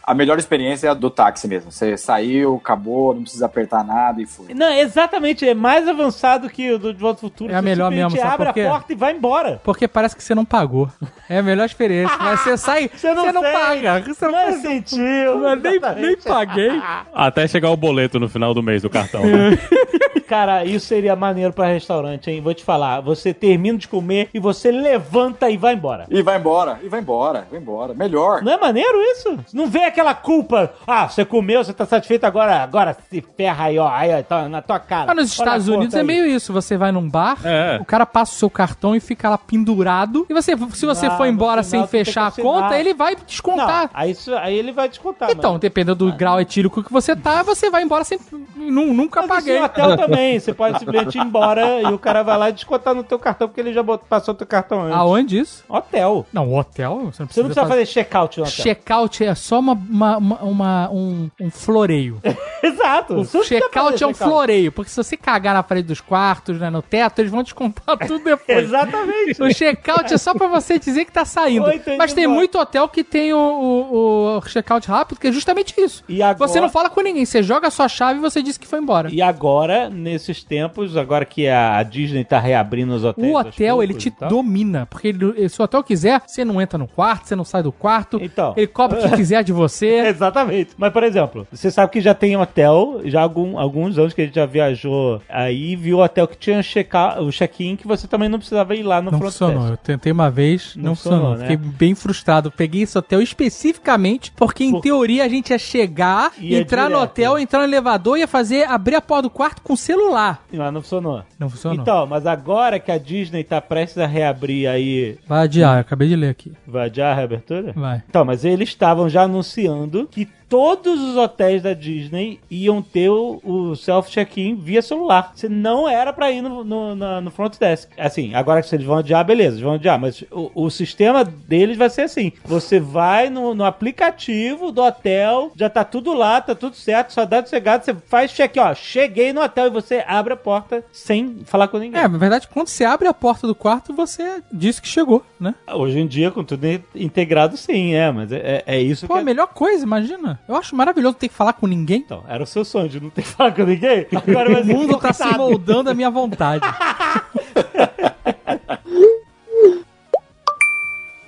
A melhor experiência é a do táxi mesmo. Você saiu, acabou, não precisa apertar nada e foi. Não, exatamente, é mais avançado que o do De Volta ao Futuro. É a Você melhor mesmo, sabe abre por quê? a porta e vai embora. Porque parece que você não pagou. É a melhor experiência. Mas você sai, você não, sente. paga. Você não, Não é sentiu. Mas nem, nem paguei. Até chegar o boleto no final do mês do cartão. né? Cara, isso seria maneiro pra restaurante, hein? Vou te falar. Você termina de comer e você levanta e vai embora. E vai embora, e vai embora, vai embora. Melhor. Não é maneiro isso? Não vê aquela culpa. Ah, você comeu, você tá satisfeito agora, agora se ferra aí, ó, aí, ó, tá na tua cara. Mas nos Olha a Estados Unidos é aí. meio isso. Você vai num bar, É. o cara passa o seu cartão e fica lá pendurado. E você, se você Não, for embora final sem você fechar a conta, ele vai Não, descontar. aí, isso, aí ele vai descontar. Então, mas- dependendo do grau etílico que você tá, você vai embora sem. nu- Nunca Mas isso paguei. em hotel também. Você pode simplesmente ir embora e o cara vai lá e descontar no teu cartão porque ele já botou- passou teu cartão antes. Aonde isso? Hotel. Não, hotel? Você não Você precisa, não precisa fazer check-out no hotel. Check-out é só uma, uma- uma- uma- um, um floreio. Exato. O check-out é um check-out. floreio, porque se você cagar na parede dos quartos, né, no teto, eles vão descontar tudo depois. Exatamente. O check-out é só pra você dizer que tá saindo. Oi, Mas tem embora. muito hotel que tem o, o- o check-out rápido, que é justamente isso. E agora- Você não fala com ninguém, você joga a sua chave e você disse que foi embora. E agora, nesses tempos, agora que a Disney tá reabrindo os hotéis. O hotel, ele te domina. Porque ele- se o hotel quiser, você não entra no quarto, você não sai do quarto. Então. Ele cobra o que quiser de você. Exatamente. Mas, por exemplo, você sabe que já tem hotel, já há algum, alguns anos que a gente já viajou aí viu hotel que tinha check- o check-in que você também não precisava ir lá no Não funcionou. desk. Eu tentei uma vez, não, Não funcionou. funcionou, né? Fiquei bem frustrado. Peguei esse hotel especificamente porque, em Por- teoria, a gente ia chegar, Ia entrar no direto. hotel, entrar no elevador, ia fazer abrir a porta do quarto com celular. Mas não funcionou. Não funcionou. Então, mas agora que a Disney tá prestes a reabrir aí, Vai adiar, eu acabei de ler aqui. vai adiar a reabertura? Vai. Então, mas eles estavam já anunciando que todos os hotéis da Disney iam ter o, o self-check-in via celular. Você não era pra ir no, no, na- no front desk. Assim, agora que eles vão adiar, beleza, eles vão adiar, mas o, o sistema deles vai ser assim. Você vai no, no aplicativo do hotel, já tá tudo lá, tá tudo certo, só dá de chegada, você faz check, ó, cheguei no hotel e você abre a porta sem falar com ninguém. É, na verdade, quando você abre a porta do quarto, você disse que chegou, né? Hoje em dia, com tudo integrado, sim, é, mas é, é- é isso Pô, que... a melhor coisa, imagina. Eu acho maravilhoso ter que falar com ninguém. Então, era o seu sonho de não ter que falar com ninguém. Agora O mundo tá se moldando à minha vontade.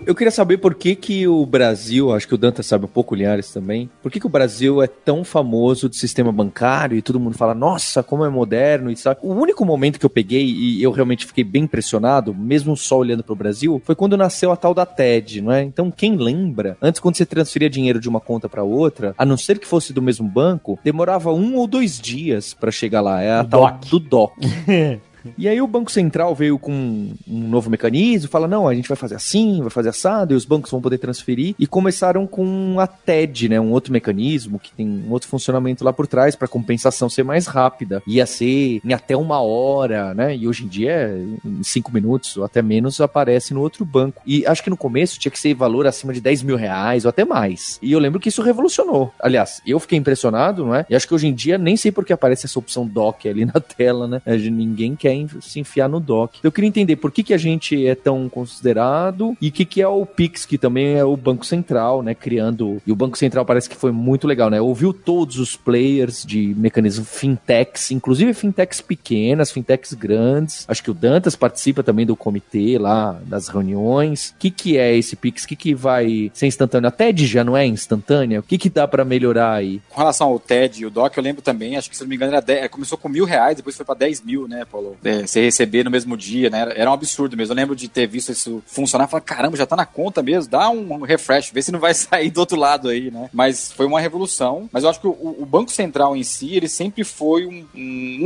Eu queria saber por que, que o Brasil, acho que o Danta sabe um pouco, o Linhares também, por que, que o Brasil é tão famoso de sistema bancário e todo mundo fala, nossa, como é moderno e sabe? O único momento que eu peguei e eu realmente fiquei bem impressionado, mesmo só olhando pro Brasil, foi quando nasceu a tal da TED, não é? Então, quem lembra, antes quando você transferia dinheiro de uma conta para outra, a não ser que fosse do mesmo banco, demorava um ou dois dias para chegar lá. É a O tal DOC. do DOC. E aí o Banco Central veio com um novo mecanismo, fala, não, a gente vai fazer assim, vai fazer assado, e os bancos vão poder transferir. E começaram com a TED, né, um outro mecanismo que tem um outro funcionamento lá por trás para compensação ser mais rápida. Ia ser em até uma hora, né? E hoje em dia, em cinco minutos ou até menos, aparece no outro banco. E acho que no começo tinha que ser valor acima de 10 mil reais ou até mais. E eu lembro que isso revolucionou. Aliás, eu fiquei impressionado, não é? E acho que hoje em dia nem sei porque aparece essa opção dock ali na tela, né? Ninguém quer se enfiar no dock. Eu queria entender por que, que a gente é tão considerado e o que, que é o Pix, que também é o Banco Central, né? Criando. E o Banco Central parece que foi muito legal, né? Ouviu todos os players de mecanismo fintechs, inclusive fintechs pequenas, fintechs grandes. Acho que o Dantas participa também do comitê lá, das reuniões. O que, que é esse Pix? O que, que vai ser instantâneo? A TED já não é instantânea? O que, que dá para melhorar aí? Com relação ao TED e o DOC, eu lembro também, acho que se não me engano, era 10, começou com mil reais, depois foi para 10 mil, né, Paulo? É, você receber no mesmo dia, né? Era um absurdo mesmo. Eu lembro de ter visto isso funcionar e falar, caramba, já tá na conta mesmo, dá um refresh, vê se não vai sair do outro lado aí, né? Mas foi uma revolução. Mas eu acho que o, o Banco Central em si, ele sempre foi um,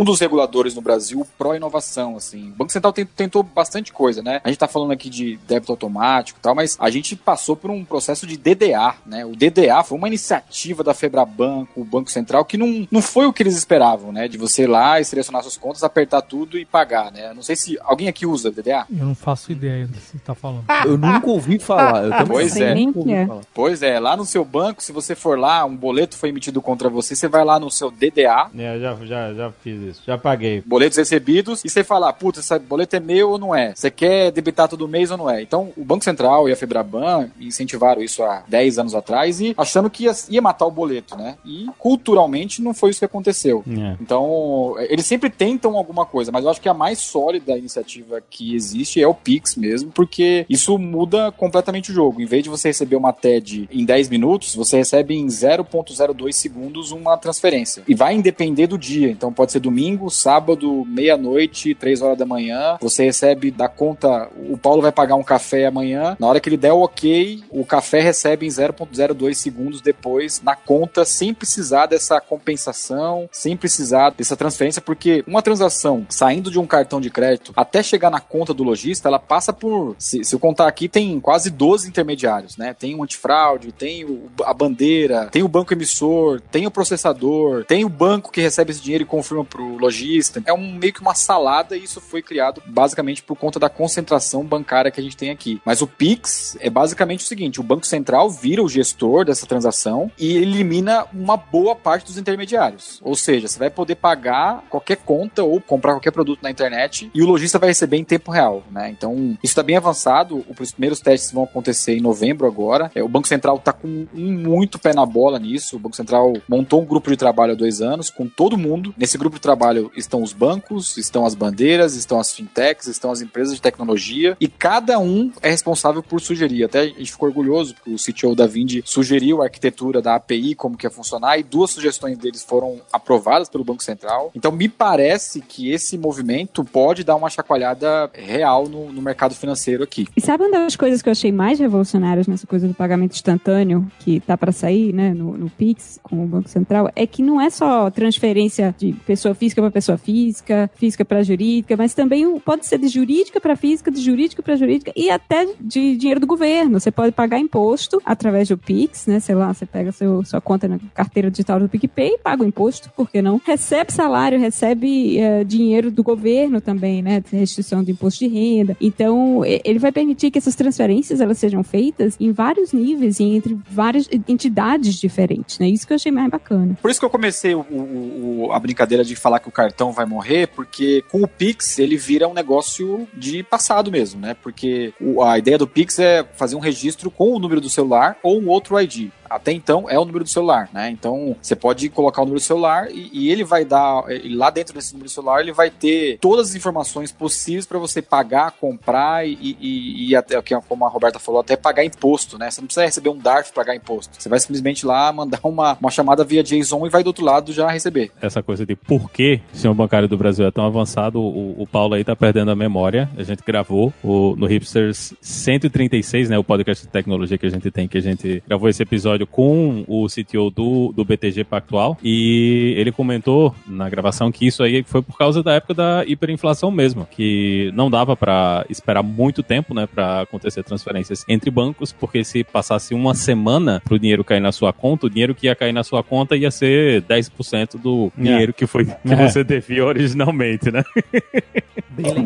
um, dos reguladores no Brasil pró-inovação, assim. O Banco Central tentou bastante coisa, né? A gente tá falando aqui de débito automático e tal, mas a gente passou por um processo de DDA, né? O DDA foi uma iniciativa da Febrabanco, o Banco Central, que não, não foi o que eles esperavam, né? De você ir lá e selecionar suas contas, apertar tudo e pagar, né? Não sei se alguém aqui usa DDA. Eu não faço ideia do que você tá falando. Eu nunca ouvi falar. Eu também Pois Sei é. nem que é. Pois é, lá no seu banco, se você for lá, um boleto foi emitido contra você, você vai lá no seu DDA, É, eu já, já, já fiz isso. Já paguei. boletos recebidos, e você fala, puta, esse boleto é meu ou não é? Você quer debitar todo mês ou não é? Então, o Banco Central e a Febraban incentivaram isso há 10 anos atrás e achando que ia, ia matar o boleto, né? E culturalmente não foi isso que aconteceu. É. Então, eles sempre tentam alguma coisa, mas eu acho que a mais sólida iniciativa que existe é o Pix mesmo, porque isso muda completamente o jogo. Em vez de você receber uma TED em 10 minutos, você recebe em 0.02 segundos uma transferência. E vai depender do dia. Então, pode ser domingo, sábado, meia-noite, 3 horas da manhã. Você recebe da conta. O Paulo vai pagar um café amanhã. Na hora que ele der o ok, o café recebe em 0.02 segundos depois na conta, sem precisar dessa compensação, sem precisar dessa transferência, porque uma transação saindo de um cartão de crédito até chegar na conta do lojista, ela passa por. Se, se eu contar aqui, tem quase 12 intermediários, né? Tem o antifraude, tem o- a bandeira, tem o banco emissor, tem o processador, tem o banco que recebe esse dinheiro e confirma pro lojista. É um meio que uma salada e isso foi criado basicamente por conta da concentração bancária que a gente tem aqui. Mas o Pix é basicamente o seguinte: o Banco Central vira o gestor dessa transação e elimina uma boa parte dos intermediários. Ou seja, você vai poder pagar qualquer conta ou comprar qualquer produto na internet e o lojista vai receber em tempo real, né? Então, isso está bem avançado. Os primeiros testes vão acontecer em novembro agora. É, o Banco Central está com muito pé na bola nisso. O Banco Central montou um grupo de trabalho há dois anos com todo mundo. Nesse grupo de trabalho estão os bancos, estão as bandeiras, estão as fintechs, estão as empresas de tecnologia e cada um é responsável por sugerir. Até a gente ficou orgulhoso porque o CTO da Vindi sugeriu a arquitetura da API, como que ia funcionar, e duas sugestões deles foram aprovadas pelo Banco Central. Então, me parece que esse movimento pode dar uma chacoalhada real no, no mercado financeiro aqui. E sabe uma das coisas que eu achei mais revolucionárias nessa coisa do pagamento instantâneo, que tá para sair, né, no, no Pix, com o Banco Central, é que não é só transferência de pessoa física para pessoa física, física para jurídica, mas também pode ser de jurídica para física, de jurídica para jurídica e até de dinheiro do governo. Você pode pagar imposto através do Pix, né, sei lá, você pega seu, sua conta na carteira digital do PicPay e paga o imposto, por que não? Recebe salário, recebe eh, dinheiro do governo também, né, de restituição de imposto de renda. Então, ele vai permitir que essas transferências elas sejam feitas em vários níveis e entre várias entidades diferentes, né? Isso que eu achei mais bacana. Por isso que eu comecei o- o- a brincadeira de falar que o cartão vai morrer, porque com o Pix ele vira um negócio de passado mesmo, né? Porque a ideia do Pix é fazer um registro com o número do celular ou um outro ID. Até então é o número do celular, né? Então você pode colocar o número do celular e, e ele vai dar, lá dentro desse número do celular, ele vai ter todas as informações possíveis para você pagar, comprar e, e, e até, é como a Roberta falou, até pagar imposto, né? Você não precisa receber um DARF para pagar imposto. Você vai simplesmente lá mandar uma, uma chamada via JSON e vai do outro lado já receber. essa coisa de por que o sistema bancário do Brasil é tão avançado, o, o Paulo aí tá perdendo a memória. A gente gravou o, no Hipsters 136, né? O podcast de tecnologia que a gente tem, que a gente gravou esse episódio episódio com o CTO do, do BTG Pactual e ele comentou na gravação que isso aí foi por causa da época da hiperinflação mesmo, que não dava para esperar muito tempo, né, para acontecer transferências entre bancos, porque se passasse uma semana pro dinheiro cair na sua conta, o dinheiro que ia cair na sua conta ia ser 10% do dinheiro que foi que É. você devia originalmente, né?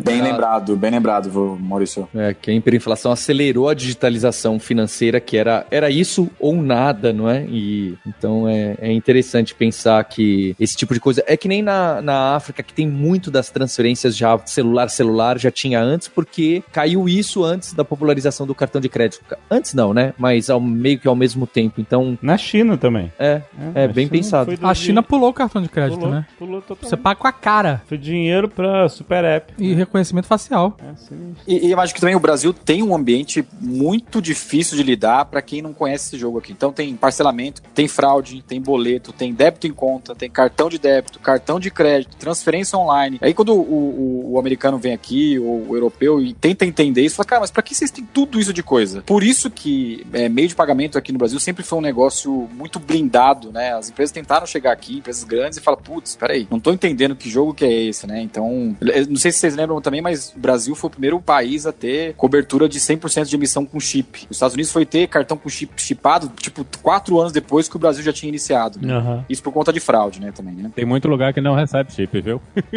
Bem lembrado, bem lembrado, vô Maurício. É, que a hiperinflação acelerou a digitalização financeira, que era, era isso ou nada, não é? E então é, é interessante pensar que esse tipo de coisa. É que nem na, na África, que tem muito das transferências já celular-celular, já tinha antes, porque caiu isso antes da popularização do cartão de crédito. Antes não, né? Mas ao, meio que ao mesmo tempo. Então, Na China também. é, é a bem China pensado. A China pulou o cartão de crédito, pulou, né? Pulou totalmente. Você paga com a cara Foi dinheiro pra super app. e reconhecimento facial. É, sim. E, e eu acho que também o Brasil tem um ambiente muito difícil de lidar para quem não conhece esse jogo aqui. Então tem parcelamento, tem fraude, tem boleto, tem débito em conta, tem cartão de débito, cartão de crédito, transferência online. Aí quando o, o- o americano vem aqui, ou o europeu, e tenta entender isso, fala, cara, mas pra que vocês têm tudo isso de coisa? Por isso que é, meio de pagamento aqui no Brasil sempre foi um negócio muito blindado, né? As empresas tentaram chegar aqui, empresas grandes, e falam, putz, peraí, não tô entendendo que jogo que é esse, né? Então, eu não sei se vocês lembram também, mas o Brasil foi o primeiro país a ter cobertura de 100% de emissão com chip. Os Estados Unidos foi ter cartão com chip chipado, tipo, quatro anos depois que o Brasil já tinha iniciado. né? Aham. Isso por conta de fraude, né, também, né? Tem muito lugar que não recebe chip, viu?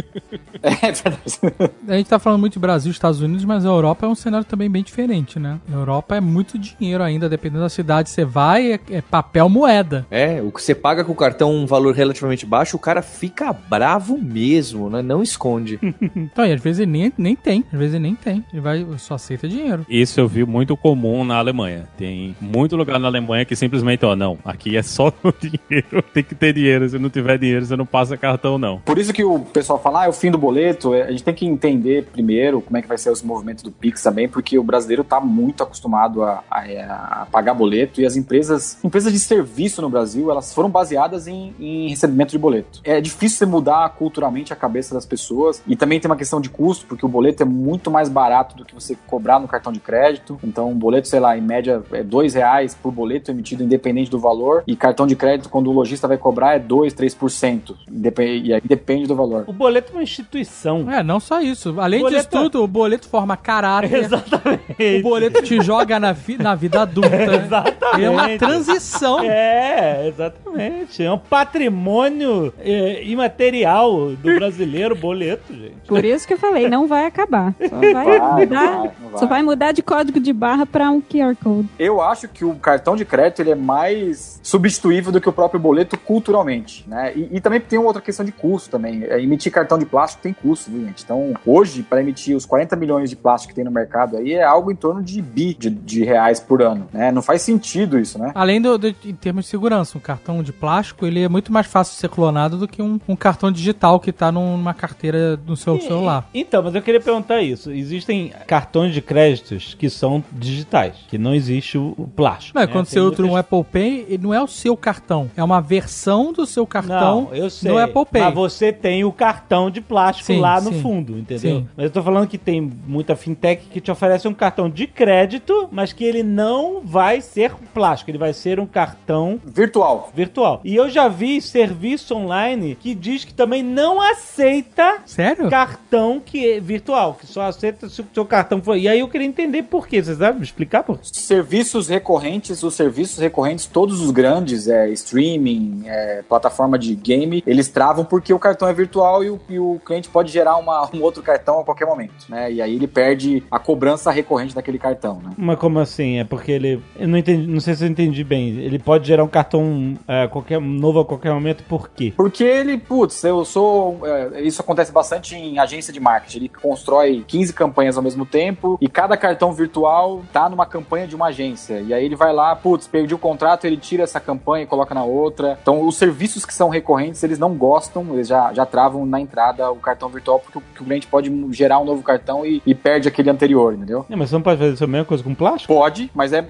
É verdade. A gente tá falando muito de Brasil e Estados Unidos, mas a Europa é um cenário também bem diferente, né? A Europa é muito dinheiro ainda, dependendo da cidade que você vai, é, é papel moeda. É, o que você paga com o cartão um valor relativamente baixo, o cara fica bravo mesmo, né? Não esconde. Então, e às vezes ele nem, nem tem, às vezes ele nem tem. Ele vai, só aceita dinheiro. Isso eu vi muito comum na Alemanha. Tem muito lugar na Alemanha que simplesmente, ó, não, aqui é só no dinheiro, tem que ter dinheiro. Se não tiver dinheiro, você não passa cartão, não. Por isso que o pessoal fala, ah, é o fim do boleto. É, A gente tem que entender primeiro como é que vai ser os movimentos do Pix também, porque o brasileiro está muito acostumado a, a- a pagar boleto e as empresas, empresas de serviço no Brasil, elas foram baseadas em, em recebimento de boleto. É difícil você mudar culturalmente a cabeça das pessoas e também tem uma questão de custo, porque o boleto é muito mais barato do que você cobrar no cartão de crédito. Então, um boleto, sei lá, em média é dois reais por boleto emitido independente do valor e cartão de crédito, quando o lojista vai cobrar, é 2, 3%. Indep- E aí depende do valor. O boleto é uma instituição. É, não só isso. Além Boleto- disso tudo, o boleto forma caráter. Exatamente. O boleto te joga na, vi- na vida adulta. Exatamente. É uma transição. É, exatamente. É um patrimônio é, imaterial do brasileiro, boleto, gente. Por isso que eu falei, não vai acabar. Só vai, Vai, mudar. vai, vai. Só vai mudar de código de barra pra um QR Code. Eu acho que o cartão de crédito ele é mais substituível do que o próprio boleto culturalmente, né? E, e também tem uma outra questão de custo também. É, emitir cartão de plástico tem custo, viu, gente? Então, hoje, para emitir os 40 milhões de plástico que tem no mercado aí, é algo em torno de bi de, de reais por ano, né? Não faz sentido isso, né? Além do, do- em termos de segurança, um cartão de plástico ele é muito mais fácil de ser clonado do que um, um cartão digital que tá numa carteira no seu celular. E- Então, mas eu queria perguntar isso. Existem cartões de créditos que são digitais, que não existe o, o plástico. Não, é né? quando Tem você usa um Apple Pay, ele não é o seu cartão, é uma versão do seu cartão Não, eu sei. no Apple Pay. Mas você tem o cartão de plástico Sim, lá no sim. fundo, entendeu? Sim. Mas eu tô falando que tem muita fintech que te oferece um cartão de crédito, mas que ele não vai ser plástico, ele vai ser um cartão Virtual. virtual. E eu já vi serviço online que diz que também não aceita Sério? cartão que é virtual, que só aceita se o seu cartão for. E aí eu queria entender por quê. Vocês sabem me explicar por? Serviços recorrentes, os serviços recorrentes, todos os grandes, é, streaming, é, plataforma de game, eles travam porque o cartão é virtual e o, e o cliente pode gerar uma- um outro cartão a qualquer momento, né? E aí ele perde a cobrança recorrente daquele cartão, né? Mas como assim? É porque ele. Eu não entendi, não sei se eu entendi bem. Ele pode gerar um cartão é, qualquer, novo a qualquer momento, por quê? Porque ele, putz, eu sou. é, isso acontece bastante em agência de marketing. Ele constrói 15 campanhas ao mesmo tempo e cada cartão virtual tá numa campanha de uma agência. E aí ele vai lá, putz, perdi o contrato, ele tira essa campanha e coloca na outra. Então, os serviços que são recorrentes, eles não gostam, eles já, já travam na entrada o cartão virtual, porque o, que o cliente pode gerar um novo cartão e, e perde aquele anterior, entendeu? Não, mas você não pode fazer essa mesma coisa com plástico? Pode, mas é.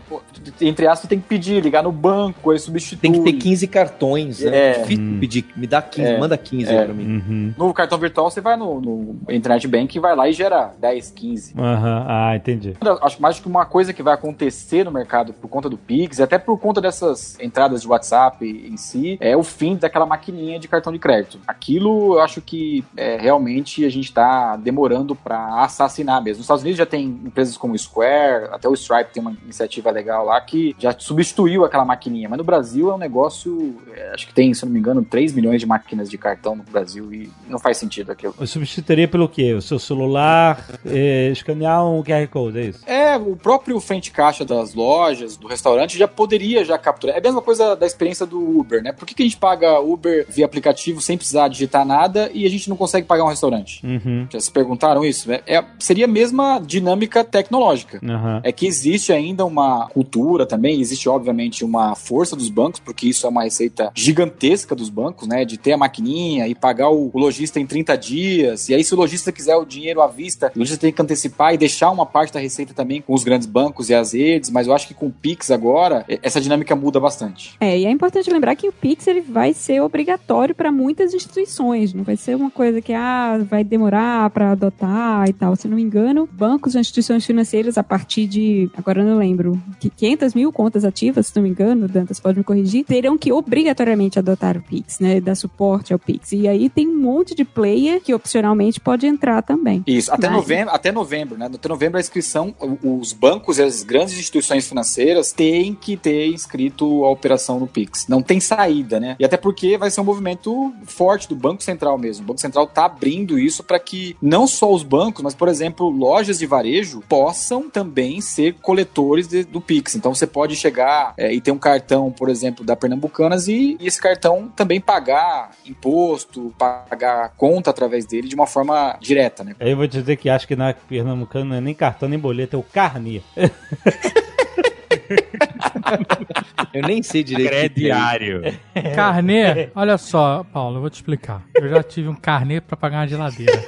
Entre aspas, tem que pedir, ligar no banco, ele substitui. Tem que ter 15 cartões, né? É. Difícil pedir, me dá 15, É. manda 15 É. pra mim. Uhum. No cartão virtual, você vai no, no Internet Bank e vai lá e gera 10, 15. Aham, ah, entendi. Acho mais que uma coisa que vai acontecer no mercado por conta do Pix, até por conta dessas entradas de WhatsApp em si, é o fim daquela maquininha de cartão de crédito. Aquilo eu acho que é, realmente a gente está demorando para assassinar mesmo. Nos Estados Unidos já tem empresas como o Square, até o Stripe tem uma iniciativa legal lá que já substituiu aquela maquininha. Mas no Brasil é um negócio, é, acho que tem, se não me engano, 3 milhões de máquinas de cartão no Brasil e não faz sentido aquilo. Eu substituiria pelo quê? O seu celular, é, escanear um QR Code, é isso? É, o próprio frente caixa das lojas, do restaurante, já poderia já capturar. É a mesma coisa da experiência do Uber, né? Por que, que a gente paga Uber via aplicativo sem precisar digitar nada e a gente não consegue pagar um restaurante? Uhum. Já se perguntaram isso? É, é- seria a mesma dinâmica tecnológica. Aham. É que existe ainda uma cultura também, existe obviamente uma força dos bancos, porque isso é uma receita gigantesca dos bancos, né? De ter a maquininha e pagar o, o lojista em 30 dias. E aí, se o lojista quiser o dinheiro à vista, o lojista tem que antecipar e deixar uma parte da receita também com os grandes bancos e as redes. Mas eu acho que com o Pix agora, e- essa dinâmica muda bastante. É, e é importante lembrar que o Pix ele vai ser obrigatório para muitas instituições, não vai ser uma coisa que ah, vai demorar para adotar e tal. Se não me engano, bancos ou instituições financeiras a partir de, agora eu não lembro, que 500 mil contas ativas, se não me engano, Dantas pode me corrigir, terão que obrigatoriamente adotar o Pix, né, dar suporte ao Pix. E aí tem um monte de player que opcionalmente pode entrar também. Isso, até Mas- novembro, até novembro, né? Até novembro a inscrição, os bancos e as grandes instituições financeiras têm que ter inscrito a operação no Pix. Não tem saída, né? E até porque vai ser um movimento forte do Banco Central mesmo. O Banco Central tá abrindo isso para que não só os bancos, mas, por exemplo, lojas de varejo possam também ser coletores de- do Pix. Então você pode chegar é, e ter um cartão, por exemplo, da Pernambucanas e, e esse cartão também pagar imposto, pagar conta através dele de uma forma direta, né? Eu vou dizer que acho que na Pernambucana não é nem cartão nem boleto, é o carnê. Eu nem sei direito. é. Crediário. Carnê, olha só, Paulo, eu vou te explicar. Eu já tive um carnê pra pagar uma geladeira.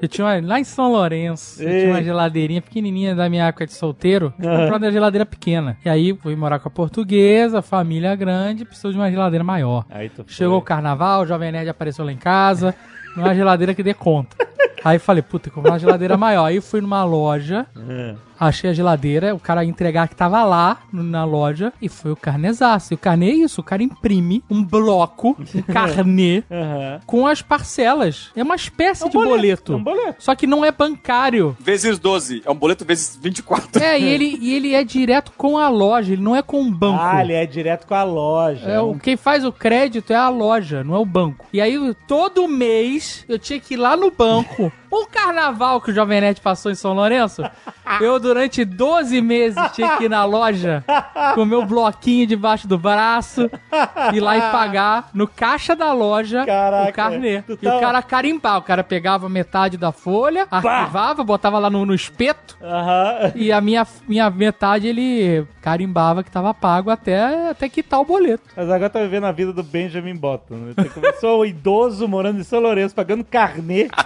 Eu tinha uma, lá em São Lourenço, eu tinha uma geladeirinha pequenininha da minha época de solteiro. Eu comprei uma geladeira pequena. E aí fui morar com a portuguesa, família grande, precisou de uma geladeira maior. Aí tu foi. Chegou o carnaval, o Jovem Nerd apareceu lá em casa, numa geladeira que dê conta. Aí falei, puta, eu comprei uma geladeira maior. Aí fui numa loja, É. achei a geladeira, o cara ia entregar que tava lá na loja e foi o carnezaço. E o carnê é isso, o cara imprime um bloco, um carnê, Aham. com as parcelas. É uma espécie de boleto. É um boleto. Só que não é bancário. Vezes 12, é um boleto vezes 24. É, e ele, e ele é direto com a loja, ele não é com o banco. Ah, ele é direto com a loja. É, o, quem faz o crédito é a loja, não é o banco. E aí, todo mês, eu tinha que ir lá no banco. Um carnaval que o Jovem Nerd passou em São Lourenço, eu durante 12 meses tinha que ir na loja com meu bloquinho debaixo do braço, ir lá e pagar no caixa da loja Caraca, o carnê. E tá- o cara carimbava, o cara pegava metade da folha, arquivava, botava lá no, no espeto, Aham. e a minha, minha metade ele carimbava que tava pago até, até quitar o boleto. Mas agora tá vivendo a vida do Benjamin Button. né? Você começou o idoso morando em São Lourenço, pagando carnê.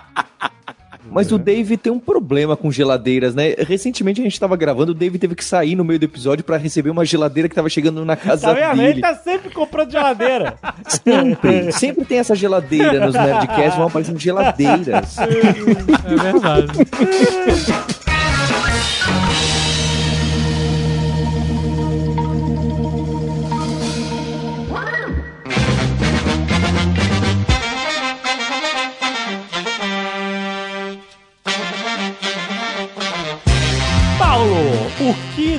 Mas o Dave tem um problema com geladeiras, né? Recentemente a gente tava gravando, o Dave teve que sair no meio do episódio pra receber uma geladeira que tava chegando na casa Tá vendo? Ele dele. tá sempre comprando geladeira. Sempre, sempre tem essa geladeira nos Nerdcasts, vão aparecendo geladeiras. É verdade.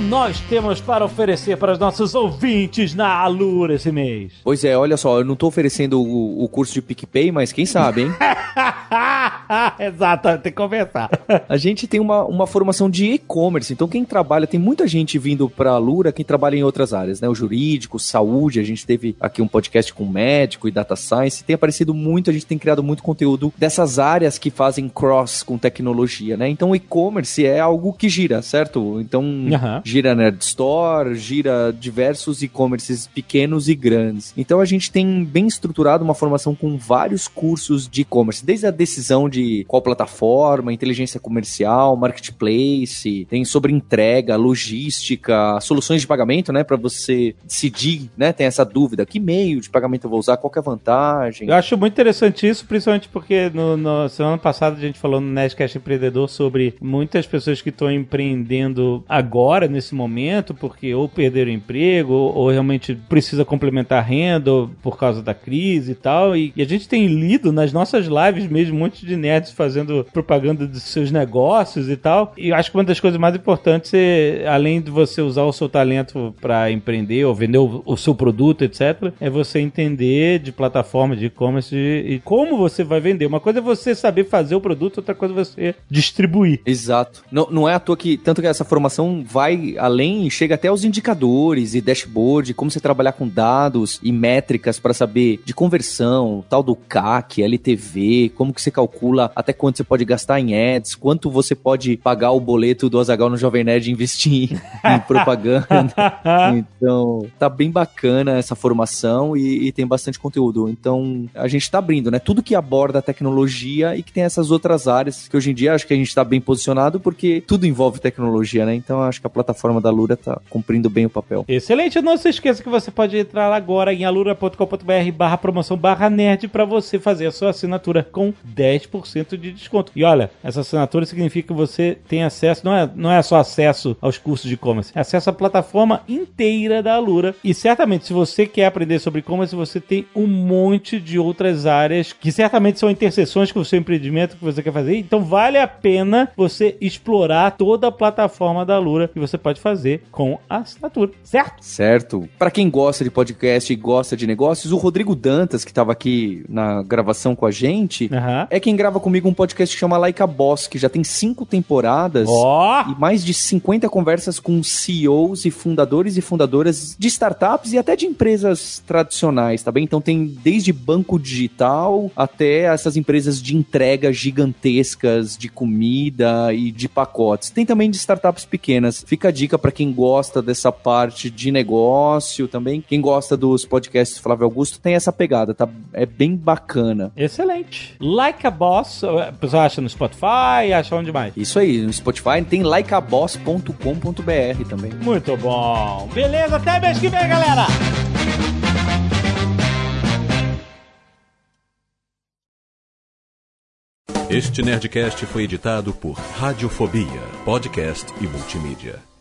nós temos para oferecer para os nossos ouvintes na Alura esse mês? Pois é, olha só, eu não tô oferecendo o, o curso de PicPay, mas quem sabe, hein? Exato, tem que conversar. A gente tem uma, uma formação de e-commerce, então quem trabalha, tem muita gente vindo pra Alura, quem trabalha em outras áreas, né? O jurídico, saúde, a gente teve aqui um podcast com médico e data science, tem aparecido muito, a gente tem criado muito conteúdo dessas áreas que fazem cross com tecnologia, né? Então o e-commerce é algo que gira, certo? Então Aham. Gira Nerd Store, gira diversos e-commerces pequenos e grandes. Então a gente tem bem estruturado uma formação com vários cursos de e-commerce, desde a decisão de qual plataforma, inteligência comercial, marketplace, tem sobre entrega, logística, soluções de pagamento, né, para você decidir, né, tem essa dúvida, que meio de pagamento eu vou usar, qual é a vantagem. Eu acho muito interessante isso, principalmente porque no, no semana passada a gente falou no Nerdcast Empreendedor sobre muitas pessoas que estão empreendendo agora, nesse momento, porque ou perderam emprego, ou, ou realmente precisa complementar renda ou por causa da crise e tal. E, e, a gente tem lido nas nossas lives mesmo um monte de nerds fazendo propaganda dos seus negócios e tal. E acho que uma das coisas mais importantes é, além de você usar o seu talento para empreender ou vender o, o, seu produto, etc., é você entender de plataforma de e-commerce e como você vai vender. Uma coisa é você saber fazer o produto, outra coisa é você distribuir. Exato. Não, não é à toa que, tanto que essa formação vai além, chega até aos indicadores e dashboard, como você trabalhar com dados e métricas para saber de conversão, tal do CAC, LTV, como que você calcula até quanto você pode gastar em ads, quanto você pode pagar o boleto do Azagal no Jovem Nerd e investir em propaganda. então, tá bem bacana essa formação e, e, tem bastante conteúdo. Então, a gente tá abrindo, né? Tudo que aborda a tecnologia e que tem essas outras áreas que hoje em dia acho que a gente tá bem posicionado porque tudo envolve tecnologia, né? Então, acho que a plataforma da Lura tá cumprindo bem o papel. Excelente. Não se esqueça que você pode entrar agora em alura.com.br barra promoção barra nerd para você fazer a sua assinatura com 10% de desconto. E olha, essa assinatura significa que você tem acesso, não é, não é só acesso aos cursos de e-commerce, é acesso à plataforma inteira da Alura. E certamente, se você quer aprender sobre e-commerce, você tem um monte de outras áreas que certamente são interseções com o seu empreendimento que você quer fazer. Então vale a pena você explorar toda a plataforma da Alura que você pode fazer com a assinatura, certo? Certo. Para quem gosta de podcast e gosta de negócios, o Rodrigo Dantas, que estava aqui na gravação com a gente, uhum. é quem grava comigo um podcast que chama Like a Boss, que já tem cinco temporadas oh! e mais de 50 conversas com CEOs e fundadores e fundadoras de startups e até de empresas tradicionais, tá bem? Então tem desde banco digital até essas empresas de entrega gigantescas de comida e de pacotes. Tem também de startups pequenas. Fica a dica para quem gosta dessa parte de negócio também. Quem gosta dos podcasts Flávio Augusto tem essa pegada, tá? É bem bacana. Excelente. Like a Boss, a pessoa acha no Spotify, acha onde mais? Isso aí, no Spotify tem likeaboss.com.br também. Muito bom. Beleza, até mês que vem, galera! Este Nerdcast foi editado por Radiofobia, podcast e multimídia.